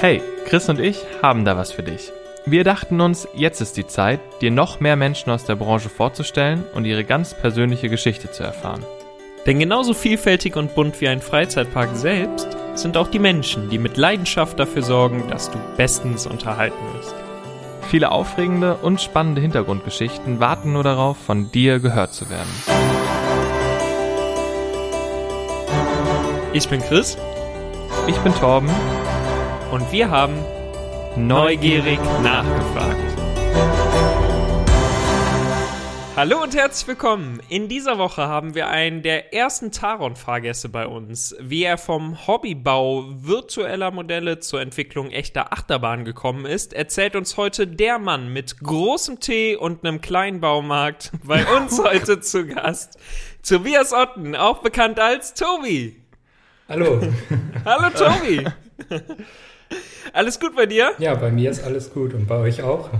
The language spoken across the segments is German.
Hey, Chris und ich haben da was für dich. Wir dachten uns, jetzt ist die Zeit, dir noch mehr Menschen aus der Branche vorzustellen und ihre ganz persönliche Geschichte zu erfahren. Denn genauso vielfältig und bunt wie ein Freizeitpark selbst sind auch die Menschen, die mit Leidenschaft dafür sorgen, dass du bestens unterhalten wirst. Viele aufregende und spannende Hintergrundgeschichten warten nur darauf, von dir gehört zu werden. Ich bin Chris Ich bin Torben, und wir haben neugierig nachgefragt. Hallo und herzlich willkommen. In dieser Woche haben wir einen der ersten Taron-Fahrgäste bei uns. Wie er vom Hobbybau virtueller Modelle zur Entwicklung echter Achterbahn gekommen ist, erzählt uns heute der Mann mit großem Tee und einem kleinen Baumarkt bei uns heute zu Gast. Tobias Otten, auch bekannt als Tobi. Hallo. Hallo Tobi. Alles gut bei dir? Ja, bei mir ist alles gut und bei euch auch.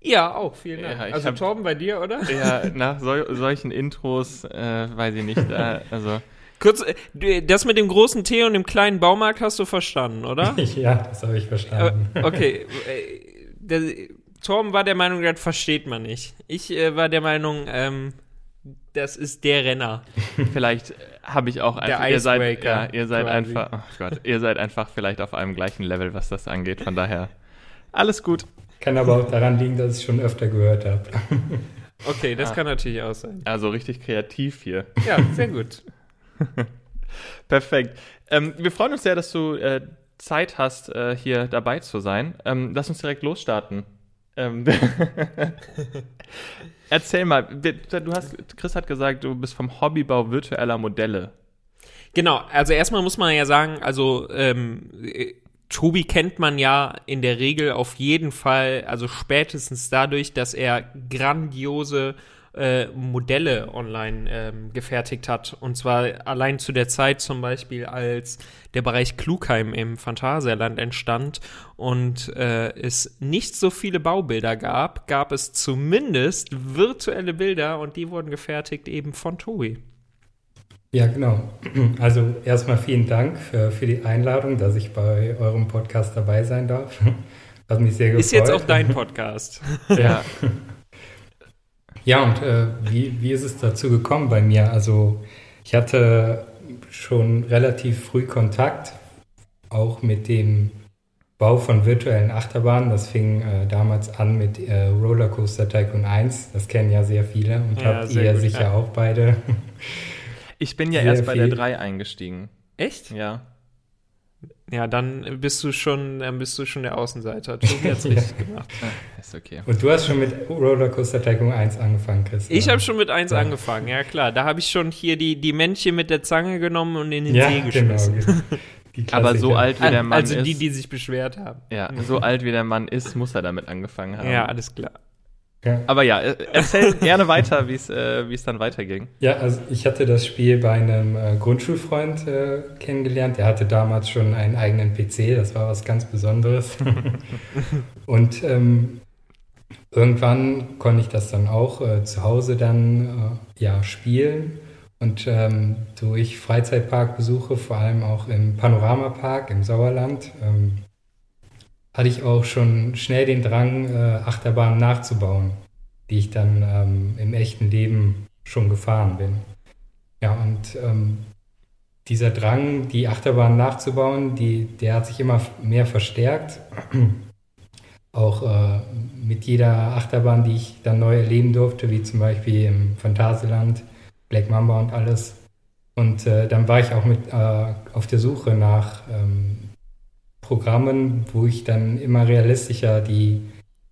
Ja, auch, vielen Dank. Ja, also hab- Torben bei dir, oder? ja, nach sol solchen Intros äh, weiß ich nicht. Äh, also Kurz, äh, das mit dem großen T und dem kleinen Baumarkt hast du verstanden, oder? Ja, das habe ich verstanden. Äh, okay. Der, Torben war der Meinung, das versteht man nicht. Ich äh, war der Meinung, ähm, das ist der Renner. vielleicht habe ich auch Der einfach. Ihr seid, ja, ihr seid quasi. einfach. Oh Gott, ihr seid einfach vielleicht auf einem gleichen Level, was das angeht. Von daher alles gut. Kann aber auch daran liegen, dass ich schon öfter gehört habe. Okay, das Ah. kann natürlich auch sein. Also richtig kreativ hier. Ja, sehr gut. Perfekt. Ähm, wir freuen uns sehr, dass du äh, Zeit hast, äh, hier dabei zu sein. Ähm, lass uns direkt losstarten. Ähm, Erzähl mal, du hast, Chris hat gesagt, du bist vom Hobbybau virtueller Modelle. Genau, also erstmal muss man ja sagen, also ähm, äh, Tobi kennt man ja in der Regel auf jeden Fall, also spätestens dadurch, dass er grandiose äh, Modelle online ähm, gefertigt hat. Und zwar allein zu der Zeit zum Beispiel, als der Bereich Klugheim im Phantasialand entstand und äh, es nicht so viele Baubilder gab, gab es zumindest virtuelle Bilder und die wurden gefertigt eben von Tobi. Ja, genau. Also erstmal vielen Dank für, für die Einladung, dass ich bei eurem Podcast dabei sein darf. Hat mich sehr gefreut. Ist jetzt auch dein Podcast. Ja, Ja, und äh, wie, wie ist es dazu gekommen bei mir? Also ich hatte schon relativ früh Kontakt, auch mit dem Bau von virtuellen Achterbahnen. Das fing äh, damals an mit äh, Rollercoaster Tycoon 1. Das kennen ja sehr viele und Ja, habt ihr gut, sicher ja. auch beide. ich bin ja Sehr erst bei der viel. 3 eingestiegen. Echt? Ja. Ja, dann bist du schon, dann bist du schon der Außenseiter. Tobi hat's richtig gemacht. Ist okay. Und du hast schon mit Rollercoaster Tycoon 1 angefangen, Christian. Ich habe schon mit eins Ja. angefangen, ja klar. Da habe ich schon hier die, die Männchen mit der Zange genommen und in den ja, See genau. geschmissen. Die Aber so alt wie der Mann also die, ist. die sich beschwert haben. ja, so alt wie der Mann ist, muss er damit angefangen haben. Ja, alles klar. Ja. Aber ja, äh, erzähl gerne weiter, wie es äh, es dann weiterging. Ja, also ich hatte das Spiel bei einem äh, Grundschulfreund äh, kennengelernt. Der hatte damals schon einen eigenen PC, das war was ganz Besonderes. Und ähm, irgendwann konnte ich das dann auch äh, zu Hause dann äh, ja, spielen. Und ähm, durch Freizeitparkbesuche, vor allem auch im Panoramapark im Sauerland, ähm, hatte ich auch schon schnell den Drang, äh, Achterbahnen nachzubauen, die ich dann ähm, im echten Leben schon gefahren bin. Ja, und ähm, dieser Drang, die Achterbahn nachzubauen, die, der hat sich immer mehr verstärkt. Auch äh, mit jeder Achterbahn, die ich dann neu erleben durfte, wie zum Beispiel im Phantasialand, Black Mamba und alles. Und äh, dann war ich auch mit äh, auf der Suche nach ähm, Programmen, wo ich dann immer realistischer die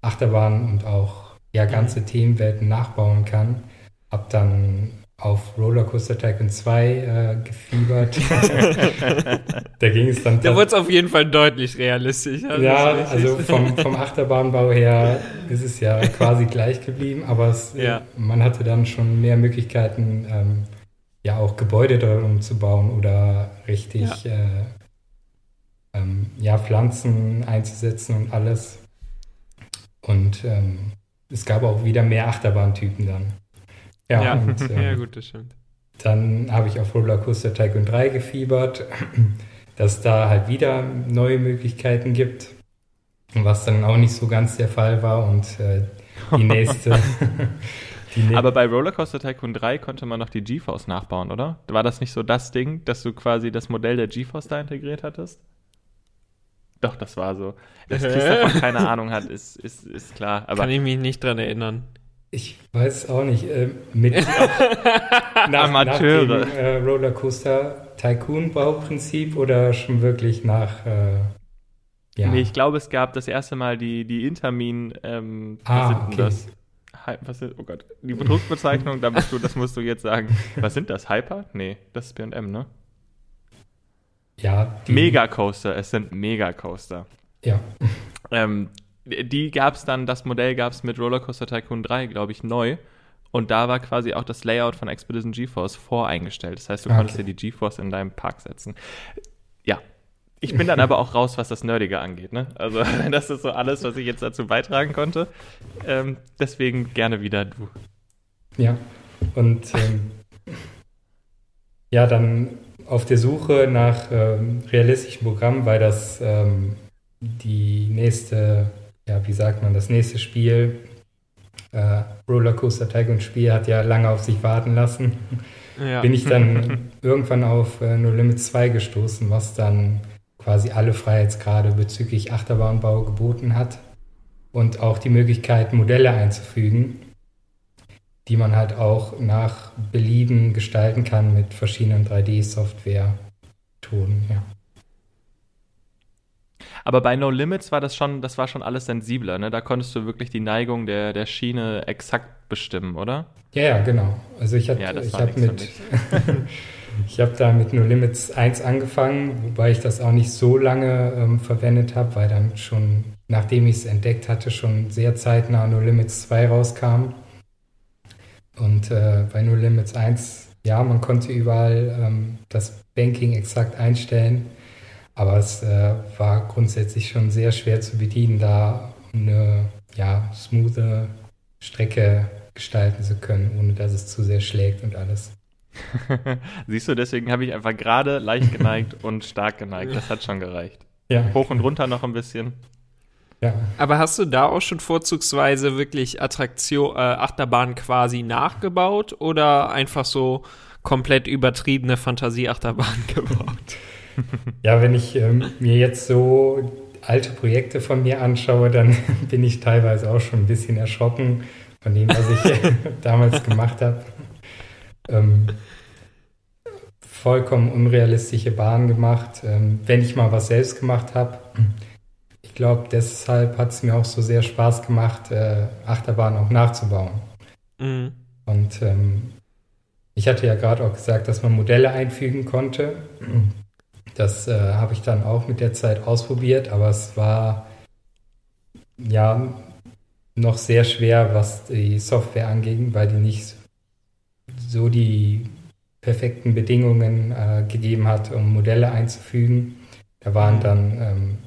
Achterbahn und auch ja, ganze Themenwelten nachbauen kann. Hab dann auf Rollercoaster Tycoon 2 äh, gefiebert. da ging es dann Da wurde es auf jeden Fall deutlich realistisch. Also ja, also vom, vom Achterbahnbau her ist es ja quasi gleich geblieben, aber es, Ja. man hatte dann schon mehr Möglichkeiten, ähm, ja auch Gebäude darum zu bauen oder richtig äh, ähm, ja, Pflanzen einzusetzen und alles. Und ähm, es gab auch wieder mehr Achterbahntypen dann. Ja, ja, und, ähm, ja, gut, das stimmt. dann habe ich auf Rollercoaster Tycoon 3 gefiebert. dass da halt wieder neue Möglichkeiten gibt, was dann auch nicht so ganz der Fall war und äh, die nächste. die Aber bei Rollercoaster Tycoon 3 konnte man noch die GeForce nachbauen, oder? War das nicht so das Ding, dass du quasi das Modell der GeForce da integriert hattest? Doch, das war so. Dass Chris davon keine Ahnung hat, ist, ist, ist klar. Aber Kann ich mich nicht dran erinnern. Ich weiß auch nicht. Äh, mit nach, Amateure. Nach dem, äh, Rollercoaster Tycoon Bauprinzip oder schon wirklich nach äh, ja. Nee, ich glaube, es gab das erste Mal die, die Intermin, ähm, ah, was okay. das? Was ist, oh Gott, die Produktbezeichnung, da bist du, das musst du jetzt sagen. Was sind das? Hyper? Nee, das ist BM, ne? Ja. Megacoaster, es sind Megacoaster. Ja. Ähm, die gab es dann, das Modell gab es mit Rollercoaster Tycoon 3, glaube ich, neu. Und da war quasi auch das Layout von Expedition GeForce voreingestellt. Das heißt, du okay. konntest dir die GeForce in deinem Park setzen. Ja. Ich bin dann aber auch raus, was das Nerdige angeht. Ne? Also, das ist so alles, was ich jetzt dazu beitragen konnte. Ähm, deswegen gerne wieder du. Ja. Und ähm, ja, dann auf der Suche nach ähm, realistischen Programmen, weil das ähm, die nächste, ja, wie sagt man, das nächste Spiel, äh, Rollercoaster Tycoon Spiel, hat ja lange auf sich warten lassen. Ja. Bin ich dann irgendwann auf äh, No Limit 2 gestoßen, was dann quasi alle Freiheitsgrade bezüglich Achterbahnbau geboten hat und auch die Möglichkeit, Modelle einzufügen die man halt auch nach Belieben gestalten kann mit verschiedenen 3D-Software-Tonen, ja. Aber bei No Limits war das schon, das war schon alles sensibler, ne? Da konntest du wirklich die Neigung der, der Schiene exakt bestimmen, oder? Ja, ja, genau. Also ich habe ja, ich hab mit ich habe da mit No Limits 1 angefangen, wobei ich das auch nicht so lange ähm, verwendet habe, weil dann schon, nachdem ich es entdeckt hatte, schon sehr zeitnah No Limits 2 rauskam. Und äh, bei No Limits 1, ja, man konnte überall ähm, das Banking exakt einstellen, aber es äh, war grundsätzlich schon sehr schwer zu bedienen, da eine ja, smoothe Strecke gestalten zu können, ohne dass es zu sehr schlägt und alles. Siehst du, deswegen habe ich einfach gerade leicht geneigt und stark geneigt. Das hat schon gereicht. Ja. Hoch und runter noch ein bisschen. Ja. Aber hast du da auch schon vorzugsweise wirklich Attraktion, äh, Achterbahn quasi nachgebaut oder einfach so komplett übertriebene Fantasieachterbahn gebaut? Ja, wenn ich ähm, mir jetzt so alte Projekte von mir anschaue, dann bin ich teilweise auch schon ein bisschen erschrocken von dem, was ich damals gemacht habe. Ähm, vollkommen unrealistische Bahnen gemacht. Ähm, wenn ich mal was selbst gemacht habe, ich glaube, deshalb hat es mir auch so sehr Spaß gemacht, äh, Achterbahn auch nachzubauen. Mhm. Und ähm, ich hatte ja gerade auch gesagt, dass man Modelle einfügen konnte. Das äh, habe ich dann auch mit der Zeit ausprobiert, aber es war ja noch sehr schwer, was die Software anging, weil die nicht so die perfekten Bedingungen äh, gegeben hat, um Modelle einzufügen. Da waren mhm. dann ähm,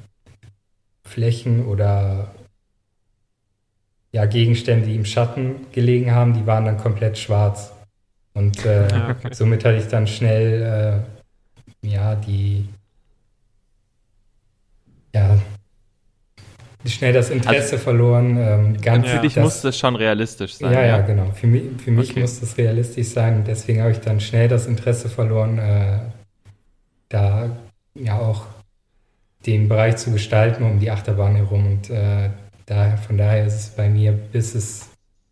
Flächen oder ja, Gegenstände, die im Schatten gelegen haben, die waren dann komplett schwarz. Und äh, ja, okay. somit hatte ich dann schnell äh, ja die ja schnell das Interesse also, verloren. Ähm, ganz, für dich das, muss das schon realistisch sein. Ja, ja, ja genau. Für mich, für mich okay. muss das realistisch sein. Deswegen habe ich dann schnell das Interesse verloren, äh, da ja auch den Bereich zu gestalten um die Achterbahn herum. Und äh, daher, von daher ist es bei mir, bis es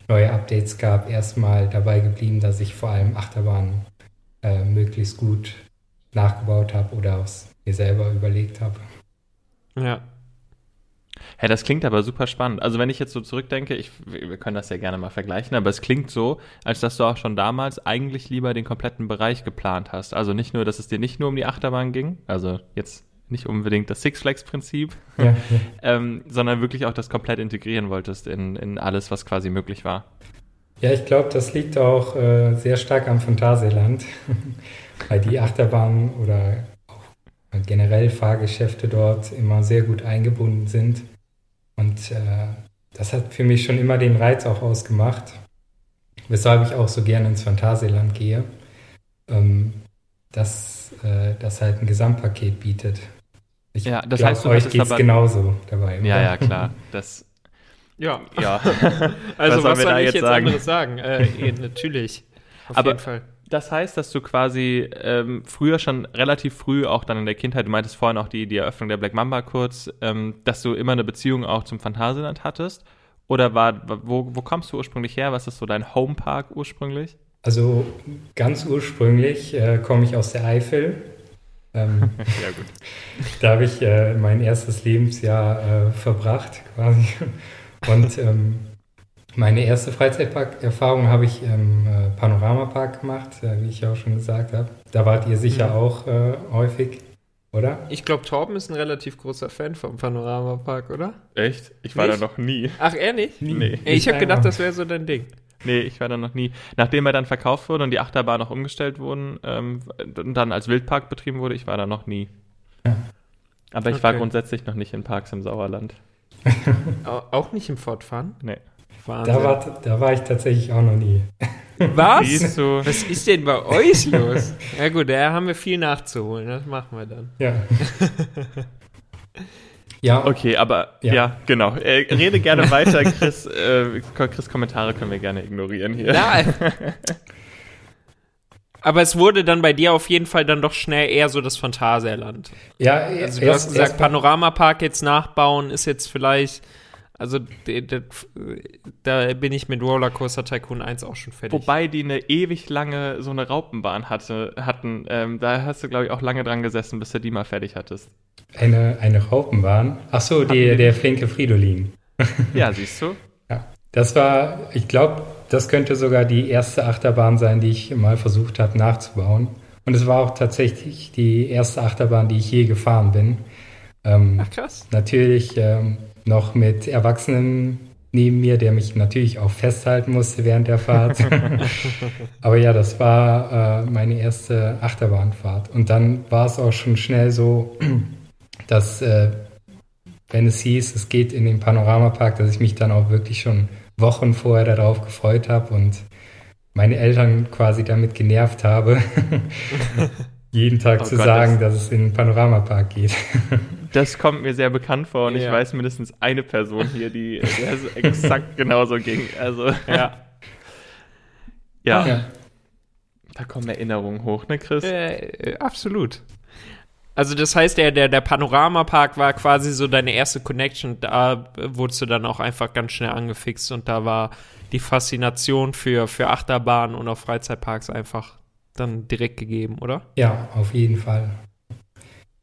neue Updates gab, erstmal dabei geblieben, dass ich vor allem Achterbahnen äh, möglichst gut nachgebaut habe oder aus mir selber überlegt habe. Ja. Hey, das klingt aber super spannend. Also wenn ich jetzt so zurückdenke, ich, wir können das ja gerne mal vergleichen, aber es klingt so, als dass du auch schon damals eigentlich lieber den kompletten Bereich geplant hast. Also nicht nur, dass es dir nicht nur um die Achterbahn ging, also jetzt nicht unbedingt das Six Flags-Prinzip, ja, ja. ähm, sondern wirklich auch das komplett integrieren wolltest in, in alles, was quasi möglich war. Ja, ich glaube, das liegt auch äh, sehr stark am Phantasialand, weil die Achterbahnen oder auch generell Fahrgeschäfte dort immer sehr gut eingebunden sind. Und äh, das hat für mich schon immer den Reiz auch ausgemacht, weshalb ich auch so gerne ins Phantasialand gehe. Ähm, dass äh, das halt ein Gesamtpaket bietet. Ich ja, das glaub, heißt, du euch geht's aber genauso dabei. Ja, oder? ja, klar. Das, ja. ja. also was, was soll ich jetzt sagen? anderes sagen? Äh, natürlich. Auf aber jeden Fall. Das heißt, dass du quasi ähm, früher schon relativ früh, auch dann in der Kindheit, du meintest vorhin auch die, die Eröffnung der Black Mamba kurz, ähm, dass du immer eine Beziehung auch zum Phantasialand hattest? Oder war, wo, wo kommst du ursprünglich her? Was ist so dein Homepark ursprünglich? Also ganz ursprünglich äh, komme ich aus der Eifel. Ähm, ja, gut. Da habe ich äh, mein erstes Lebensjahr äh, verbracht quasi. Und ähm, meine erste Freizeitpark-Erfahrung habe ich im äh, Panoramapark gemacht, äh, wie ich auch schon gesagt habe. Da wart ihr sicher mhm. auch äh, häufig, oder? Ich glaube, Torben ist ein relativ großer Fan vom Panoramapark, oder? Echt? Ich war nicht? da noch nie. Ach, er nicht? Nie. Nee. Ich habe gedacht, das wäre so dein Ding. Nee, ich war da noch nie. Nachdem er dann verkauft wurde und die Achterbahn noch umgestellt wurden ähm, und dann als Wildpark betrieben wurde, ich war da noch nie. Ja. Aber ich okay. war grundsätzlich noch nicht in Parks im Sauerland. auch nicht im Fortfahren? Nee. Da war, da war ich tatsächlich auch noch nie. Was? Was ist denn bei euch los? Ja gut, da haben wir viel nachzuholen. Das machen wir dann. Ja. ja. Okay, aber ja, ja genau. Äh, rede gerne weiter, Chris. Äh, Chris Kommentare können wir gerne ignorieren hier. Nein. Aber es wurde dann bei dir auf jeden Fall dann doch schnell eher so das Phantasialand. Ja, also du erst, hast gesagt, Panoramapark jetzt nachbauen ist jetzt vielleicht also da bin ich mit Rollercoaster Tycoon 1 auch schon fertig. Wobei die eine ewig lange so eine Raupenbahn hatte, hatten. Ähm, da hast du, glaube ich, auch lange dran gesessen, bis du die mal fertig hattest. Eine, eine Raupenbahn? Ach so, die, der flinke Fridolin. Ja, siehst du? ja. Das war, ich glaube, das könnte sogar die erste Achterbahn sein, die ich mal versucht habe nachzubauen. Und es war auch tatsächlich die erste Achterbahn, die ich je gefahren bin. Ähm, Ach krass. Natürlich ähm, noch mit Erwachsenen neben mir, der mich natürlich auch festhalten musste während der Fahrt. Aber ja, das war äh, meine erste Achterbahnfahrt. Und dann war es auch schon schnell so, dass äh, wenn es hieß, es geht in den Panoramapark, dass ich mich dann auch wirklich schon Wochen vorher darauf gefreut habe und meine Eltern quasi damit genervt habe, jeden Tag oh zu Gott, sagen, das dass es in den Panoramapark geht. Das kommt mir sehr bekannt vor und ja. ich weiß mindestens eine Person hier, die der exakt genauso ging. Also, ja. ja. ja. Da kommen Erinnerungen hoch, ne, Chris? Äh, äh, absolut. Also das heißt, der, der, der Panoramapark war quasi so deine erste Connection. Da wurdest du dann auch einfach ganz schnell angefixt und da war die Faszination für, für Achterbahnen und auch Freizeitparks einfach dann direkt gegeben, oder? Ja, auf jeden Fall.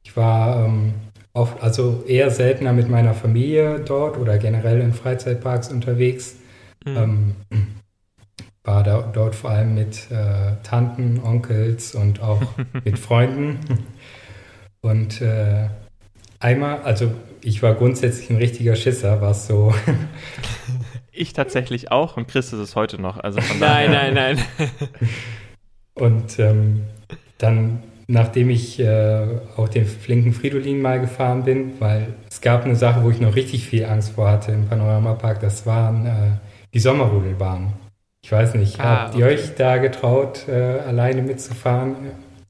Ich war ähm, auch, also eher seltener mit meiner Familie dort oder generell in Freizeitparks unterwegs. Mhm. Ähm, war da, dort vor allem mit äh, Tanten, Onkels und auch mit Freunden. Und äh, einmal, also ich war grundsätzlich ein richtiger Schisser, was so. ich tatsächlich auch und Chris ist es heute noch. Also nein, nein, nein. und ähm, dann nachdem ich äh, auch den flinken Fridolin mal gefahren bin, weil es gab eine Sache, wo ich noch richtig viel Angst vor hatte im Panoramapark, das waren äh, die Sommerrodelbahnen. Ich weiß nicht, ah, habt ihr euch da getraut, äh, alleine mitzufahren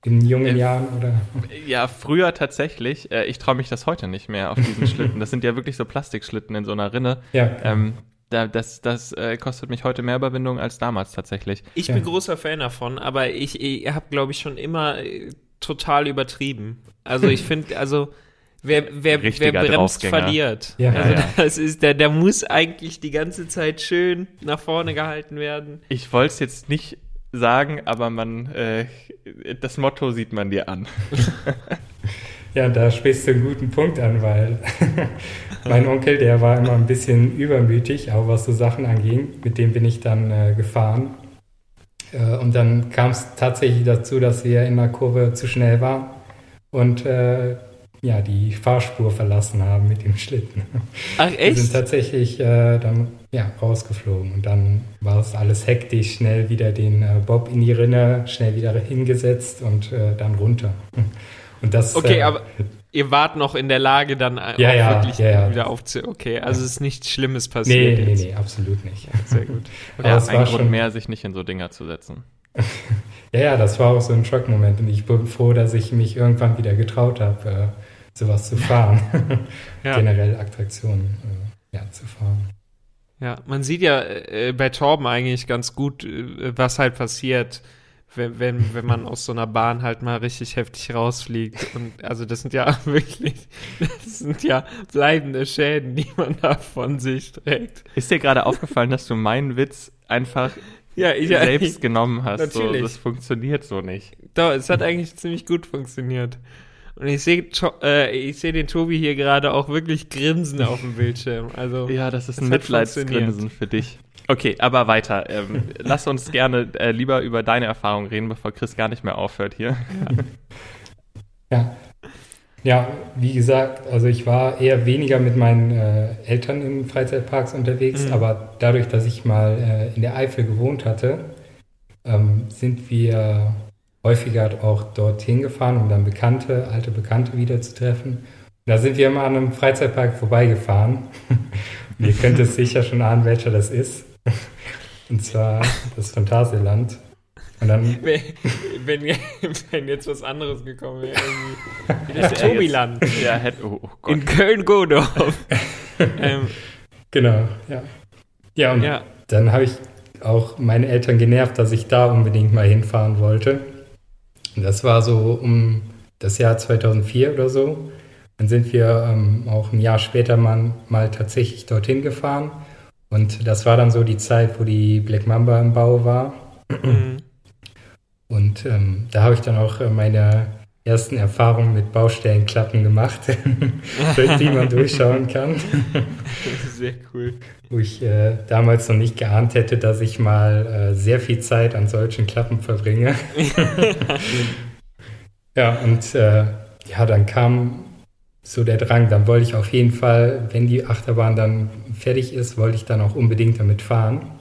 in jungen äh, Jahren? Oder? Ja, früher tatsächlich. Äh, ich traue mich das heute nicht mehr auf diesen Schlitten. Das sind ja wirklich so Plastikschlitten in so einer Rinne. Ja. Ähm, das, das äh, kostet mich heute mehr Überwindung als damals tatsächlich. Ich ja. bin großer Fan davon, aber ich, ich habe, glaube ich, schon immer total übertrieben. Also ich finde, also wer, wer, wer bremst, verliert. Ja, also ja. das ist, der, der muss eigentlich die ganze Zeit schön nach vorne gehalten werden. Ich wollte es jetzt nicht sagen, aber man, äh, das Motto sieht man dir an. ja, da sprichst du einen guten Punkt an, weil mein Onkel, der war immer ein bisschen übermütig, auch was so Sachen anging. Mit dem bin ich dann äh, gefahren. Äh, und dann kam es tatsächlich dazu, dass wir in der Kurve zu schnell waren und äh, ja, die Fahrspur verlassen haben mit dem Schlitten. Ach echt? Wir sind tatsächlich äh, dann ja, rausgeflogen und dann war es alles hektisch, schnell wieder den äh, Bob in die Rinne, schnell wieder hingesetzt und äh, dann runter. Und das, okay, aber ihr wart noch in der Lage, dann ja, ja, wirklich ja, wieder aufzu. Okay, also es ist nichts Schlimmes passiert. Nee, nee, nee, absolut nicht. Sehr gut. Okay, Aber es ein war Grund schon mehr, sich nicht in so Dinger zu setzen. Ja, ja, das war auch so ein Schockmoment und ich bin froh, dass ich mich irgendwann wieder getraut habe, äh, sowas zu fahren. ja. Generell Attraktionen äh, ja, zu fahren. Ja, man sieht ja äh, bei Torben eigentlich ganz gut, äh, was halt passiert, wenn, wenn, wenn man aus so einer Bahn halt mal richtig heftig rausfliegt. Und also das sind ja wirklich, das sind ja bleibende Schäden, die man da von sich trägt. Ist dir gerade aufgefallen, dass du meinen Witz einfach ja, ich, selbst ich, genommen hast? Natürlich. So, das funktioniert so nicht. Doch, es hat eigentlich ziemlich gut funktioniert. Und ich sehe äh, ich seh den Tobi hier gerade auch wirklich grinsen auf dem Bildschirm. Also, ja, das ist ein Mitleidsgrinsen für dich. Okay, aber weiter. Ähm, lass uns gerne äh, lieber über deine Erfahrung reden, bevor Chris gar nicht mehr aufhört hier. Ja. Ja, wie gesagt, also ich war eher weniger mit meinen äh, Eltern in Freizeitparks unterwegs, mhm. aber dadurch, dass ich mal äh, in der Eifel gewohnt hatte, ähm, sind wir häufiger auch dorthin gefahren, um dann Bekannte, alte Bekannte wieder zu treffen. da sind wir immer an einem Freizeitpark vorbeigefahren. Ihr könnt es sicher schon ahnen, welcher das ist. Und zwar das Phantasialand. Und dann. Wenn, wenn, jetzt was anderes gekommen wäre, irgendwie. Das Tobiland. Ja, hätte, oh, oh In Köln-Godorf. ähm. Genau, ja. Ja, und ja. dann habe ich auch meine Eltern genervt, dass ich da unbedingt mal hinfahren wollte. Das war so um das Jahr 2004 oder so. Dann sind wir ähm, auch ein Jahr später mal, mal tatsächlich dorthin gefahren. Und das war dann so die Zeit, wo die Black Mamba im Bau war. Mhm. Und ähm, da habe ich dann auch äh, meine ersten Erfahrungen mit Baustellenklappen gemacht, durch die man durchschauen kann. Sehr cool. Wo ich äh, damals noch nicht geahnt hätte, dass ich mal äh, sehr viel Zeit an solchen Klappen verbringe. ja, und äh, ja, dann kam so der Drang, dann wollte ich auf jeden Fall, wenn die Achterbahn dann fertig ist, wollte ich dann auch unbedingt damit fahren.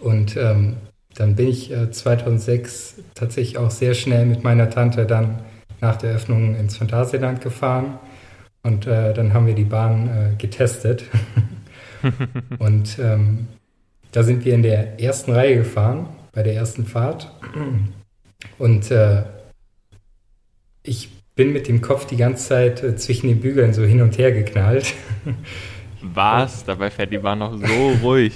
Und ähm, dann bin ich äh, 2006 tatsächlich auch sehr schnell mit meiner Tante dann nach der Öffnung ins Phantasialand gefahren. Und äh, dann haben wir die Bahn äh, getestet. und ähm, da sind wir in der ersten Reihe gefahren, bei der ersten Fahrt. Und äh, ich bin mit dem Kopf die ganze Zeit äh, zwischen den Bügeln so hin und her geknallt. Was? Dabei fährt die Bahn noch so ruhig.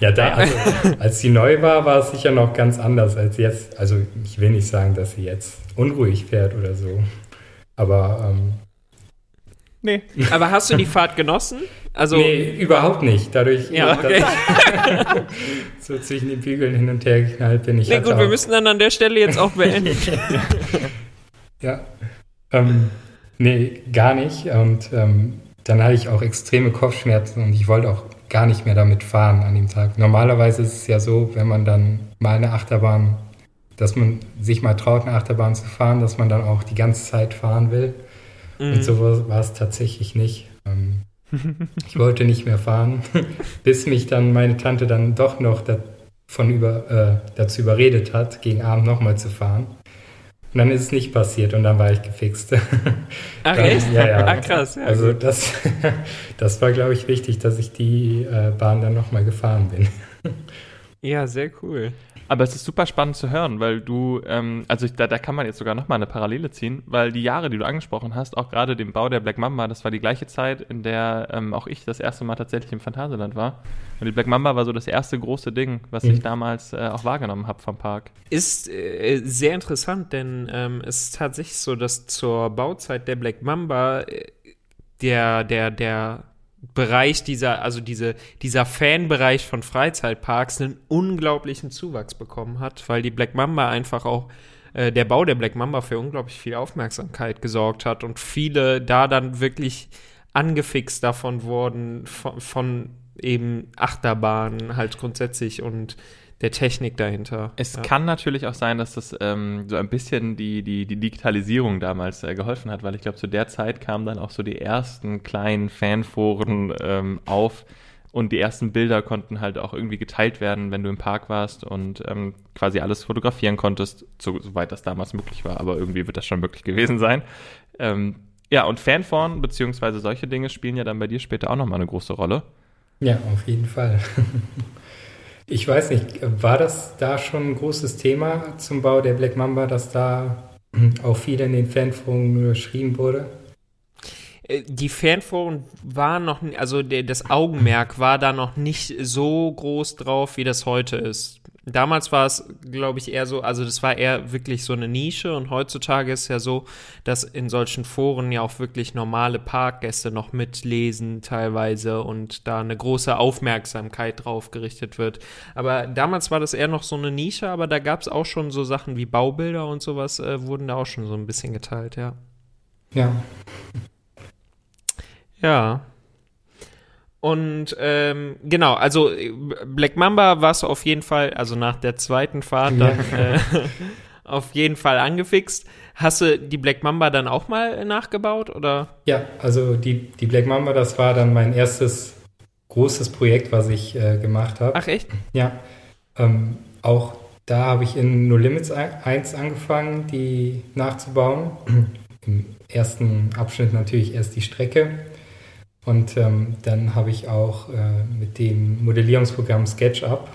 Ja, da, also, als sie neu war, war es sicher noch ganz anders als jetzt. Also ich will nicht sagen, dass sie jetzt unruhig fährt oder so. Aber ähm, Nee. Aber hast du die Fahrt genossen? Also, nee, überhaupt nicht. Dadurch, ja, okay. so zwischen den Bügeln hin und her geknallt bin ich. Nee, gut, wir müssen dann an der Stelle jetzt auch beenden. ja. Ähm, nee, gar nicht. Und ähm, dann hatte ich auch extreme Kopfschmerzen und ich wollte auch gar nicht mehr damit fahren an dem Tag. Normalerweise ist es ja so, wenn man dann mal eine Achterbahn, dass man sich mal traut, eine Achterbahn zu fahren, dass man dann auch die ganze Zeit fahren will. Mhm. Und so war es tatsächlich nicht. Ähm, ich wollte nicht mehr fahren, bis mich dann meine Tante dann doch noch davon über, äh, dazu überredet hat, gegen Abend nochmal zu fahren. Und dann ist es nicht passiert und dann war ich gefixt. Ach dann, echt? Ja, ja. Ach krass. Ja, also das, das war, glaube ich, wichtig, dass ich die äh, Bahn dann nochmal gefahren bin. Ja, sehr cool. Aber es ist super spannend zu hören, weil du, ähm, also ich, da, da kann man jetzt sogar nochmal eine Parallele ziehen, weil die Jahre, die du angesprochen hast, auch gerade den Bau der Black Mamba, das war die gleiche Zeit, in der ähm, auch ich das erste Mal tatsächlich im Phantasialand war. Und die Black Mamba war so das erste große Ding, was mhm. ich damals äh, auch wahrgenommen habe vom Park. Ist äh, sehr interessant, denn ähm, es ist tatsächlich so, dass zur Bauzeit der Black Mamba äh, der, der, der Bereich dieser, also diese, dieser Fanbereich von Freizeitparks einen unglaublichen Zuwachs bekommen hat, weil die Black Mamba einfach auch, äh, der Bau der Black Mamba für unglaublich viel Aufmerksamkeit gesorgt hat und viele da dann wirklich angefixt davon wurden, von, von eben Achterbahnen halt grundsätzlich und der Technik dahinter. Es ja. kann natürlich auch sein, dass das ähm, so ein bisschen die, die, die Digitalisierung damals äh, geholfen hat, weil ich glaube, zu der Zeit kamen dann auch so die ersten kleinen Fanforen ähm, auf und die ersten Bilder konnten halt auch irgendwie geteilt werden, wenn du im Park warst und ähm, quasi alles fotografieren konntest, so, soweit das damals möglich war, aber irgendwie wird das schon möglich gewesen sein. Ähm, ja, und Fanforen beziehungsweise solche Dinge spielen ja dann bei dir später auch nochmal eine große Rolle. Ja, auf jeden Fall. Ich weiß nicht, war das da schon ein großes Thema zum Bau der Black Mamba, dass da auch viel in den Fanforen geschrieben wurde? Äh, die Fanforen waren noch, also das Augenmerk war da noch nicht so groß drauf, wie das heute ist. Damals war es, glaube ich, eher so, also das war eher wirklich so eine Nische und heutzutage ist es ja so, dass in solchen Foren ja auch wirklich normale Parkgäste noch mitlesen teilweise und da eine große Aufmerksamkeit drauf gerichtet wird. Aber damals war das eher noch so eine Nische, aber da gab es auch schon so Sachen wie Baubilder und sowas, äh, wurden da auch schon so ein bisschen geteilt, ja. Ja. Ja. Und ähm, genau, also Black Mamba warst du auf jeden Fall, also nach der zweiten Fahrt dann ja. äh, auf jeden Fall angefixt. Hast du die Black Mamba dann auch mal nachgebaut oder? Ja, also die, die Black Mamba, das war dann mein erstes großes Projekt, was ich äh, gemacht habe. Ach echt? Ja. Ähm, auch da habe ich in No Limits 1 angefangen, die nachzubauen. Im ersten Abschnitt natürlich erst die Strecke und ähm, dann habe ich auch äh, mit dem Modellierungsprogramm SketchUp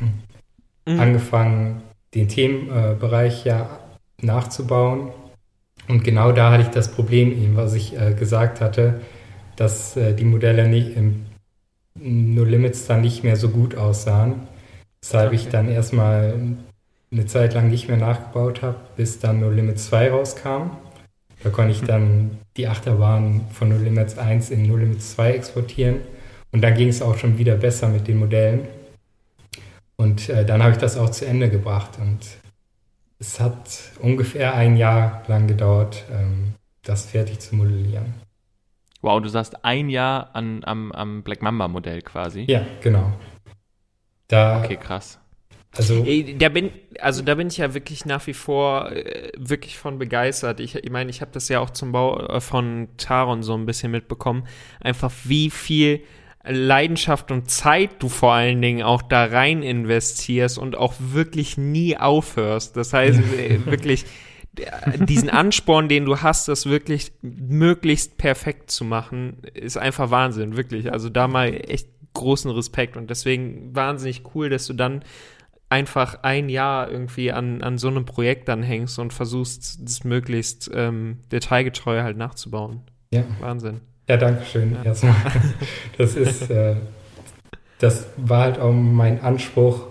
mhm. angefangen, den Themenbereich äh, ja nachzubauen. Und genau da hatte ich das Problem, eben, was ich äh, gesagt hatte, dass äh, die Modelle nicht im No Limits dann nicht mehr so gut aussahen. Weshalb okay. ich dann erstmal eine Zeit lang nicht mehr nachgebaut habe, bis dann No Limits 2 rauskam. Da konnte ich dann die Achterbahn von No Limits 1 in No Limits 2 exportieren. Und dann ging es auch schon wieder besser mit den Modellen. Und äh, dann habe ich das auch zu Ende gebracht. Und es hat ungefähr ein Jahr lang gedauert, ähm, das fertig zu modellieren. Wow, du sagst ein Jahr an, am, am Black Mamba Modell quasi. Ja, genau. Da, okay, krass. Also, da bin, also da bin ich ja wirklich nach wie vor äh, wirklich von begeistert. Ich, ich meine, ich habe das ja auch zum Bau äh, von Taron so ein bisschen mitbekommen. Einfach wie viel Leidenschaft und Zeit du vor allen Dingen auch da rein investierst und auch wirklich nie aufhörst. Das heißt, äh, wirklich diesen Ansporn, den du hast, das wirklich möglichst perfekt zu machen, ist einfach Wahnsinn, wirklich. Also da mal echt großen Respekt und deswegen wahnsinnig cool, dass du dann einfach ein Jahr irgendwie an, an so einem Projekt dann hängst und versuchst, das möglichst ähm, detailgetreu halt nachzubauen. Ja. Wahnsinn. Ja, danke schön ja. erstmal. Das ist, äh, das war halt auch mein Anspruch,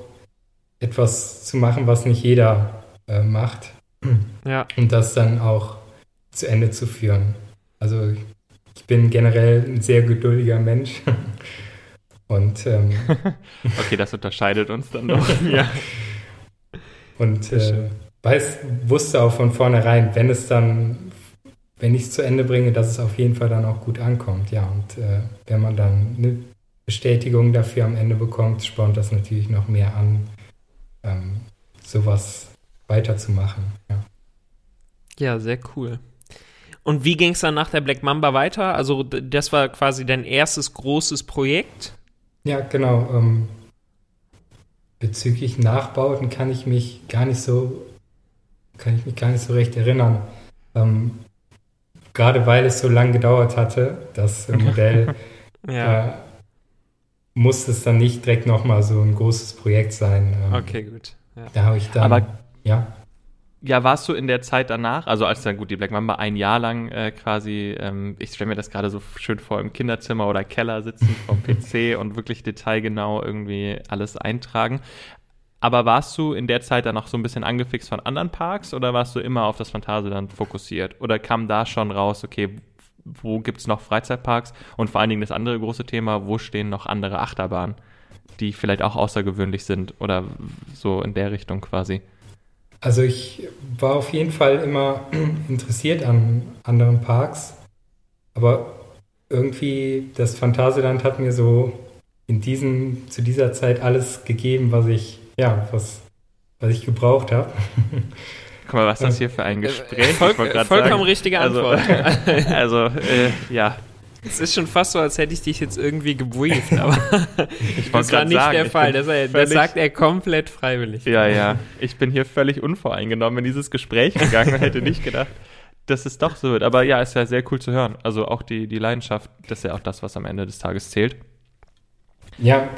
etwas zu machen, was nicht jeder äh, macht. Ja. Und das dann auch zu Ende zu führen. Also ich bin generell ein sehr geduldiger Mensch. Und ähm, okay, das unterscheidet uns dann doch. ja. Und äh, weiß, wusste auch von vornherein, wenn es dann, wenn ich es zu Ende bringe, dass es auf jeden Fall dann auch gut ankommt. Ja, und äh, wenn man dann eine Bestätigung dafür am Ende bekommt, spornt das natürlich noch mehr an, ähm, sowas weiterzumachen. Ja. ja, sehr cool. Und wie ging es dann nach der Black Mamba weiter? Also das war quasi dein erstes großes Projekt. Ja, genau. Ähm, bezüglich Nachbauten kann ich mich gar nicht so, kann ich mich gar nicht so recht erinnern. Ähm, gerade weil es so lange gedauert hatte, das Modell, ja. äh, muss es dann nicht direkt nochmal so ein großes Projekt sein. Ähm, okay, gut. Ja. Da habe ich dann, Aber ja. Ja, warst du in der Zeit danach, also als dann gut die Black Mamba ein Jahr lang äh, quasi, ähm, ich stelle mir das gerade so schön vor, im Kinderzimmer oder Keller sitzen vom PC und wirklich detailgenau irgendwie alles eintragen. Aber warst du in der Zeit dann noch so ein bisschen angefixt von anderen Parks oder warst du immer auf das Phantasialand fokussiert? Oder kam da schon raus, okay, wo gibt es noch Freizeitparks? Und vor allen Dingen das andere große Thema, wo stehen noch andere Achterbahnen, die vielleicht auch außergewöhnlich sind oder so in der Richtung quasi? Also ich war auf jeden Fall immer interessiert an anderen Parks, aber irgendwie das Phantasialand hat mir so in diesem, zu dieser Zeit alles gegeben, was ich, ja, was, was ich gebraucht habe. Guck mal, was ist das hier für ein Gespräch? Voll, vollkommen sagen. richtige Antwort. Also, also äh, ja, es ist schon fast so, als hätte ich dich jetzt irgendwie gebrieft, aber ich das war nicht sagen, der Fall. Das, er, das, sagt er komplett freiwillig. Ja, ja. Ich bin hier völlig unvoreingenommen in dieses Gespräch gegangen und hätte nicht gedacht, dass es doch so wird. Aber ja, ist ja sehr cool zu hören. Also auch die, die Leidenschaft, das ist ja auch das, was am Ende des Tages zählt. Ja,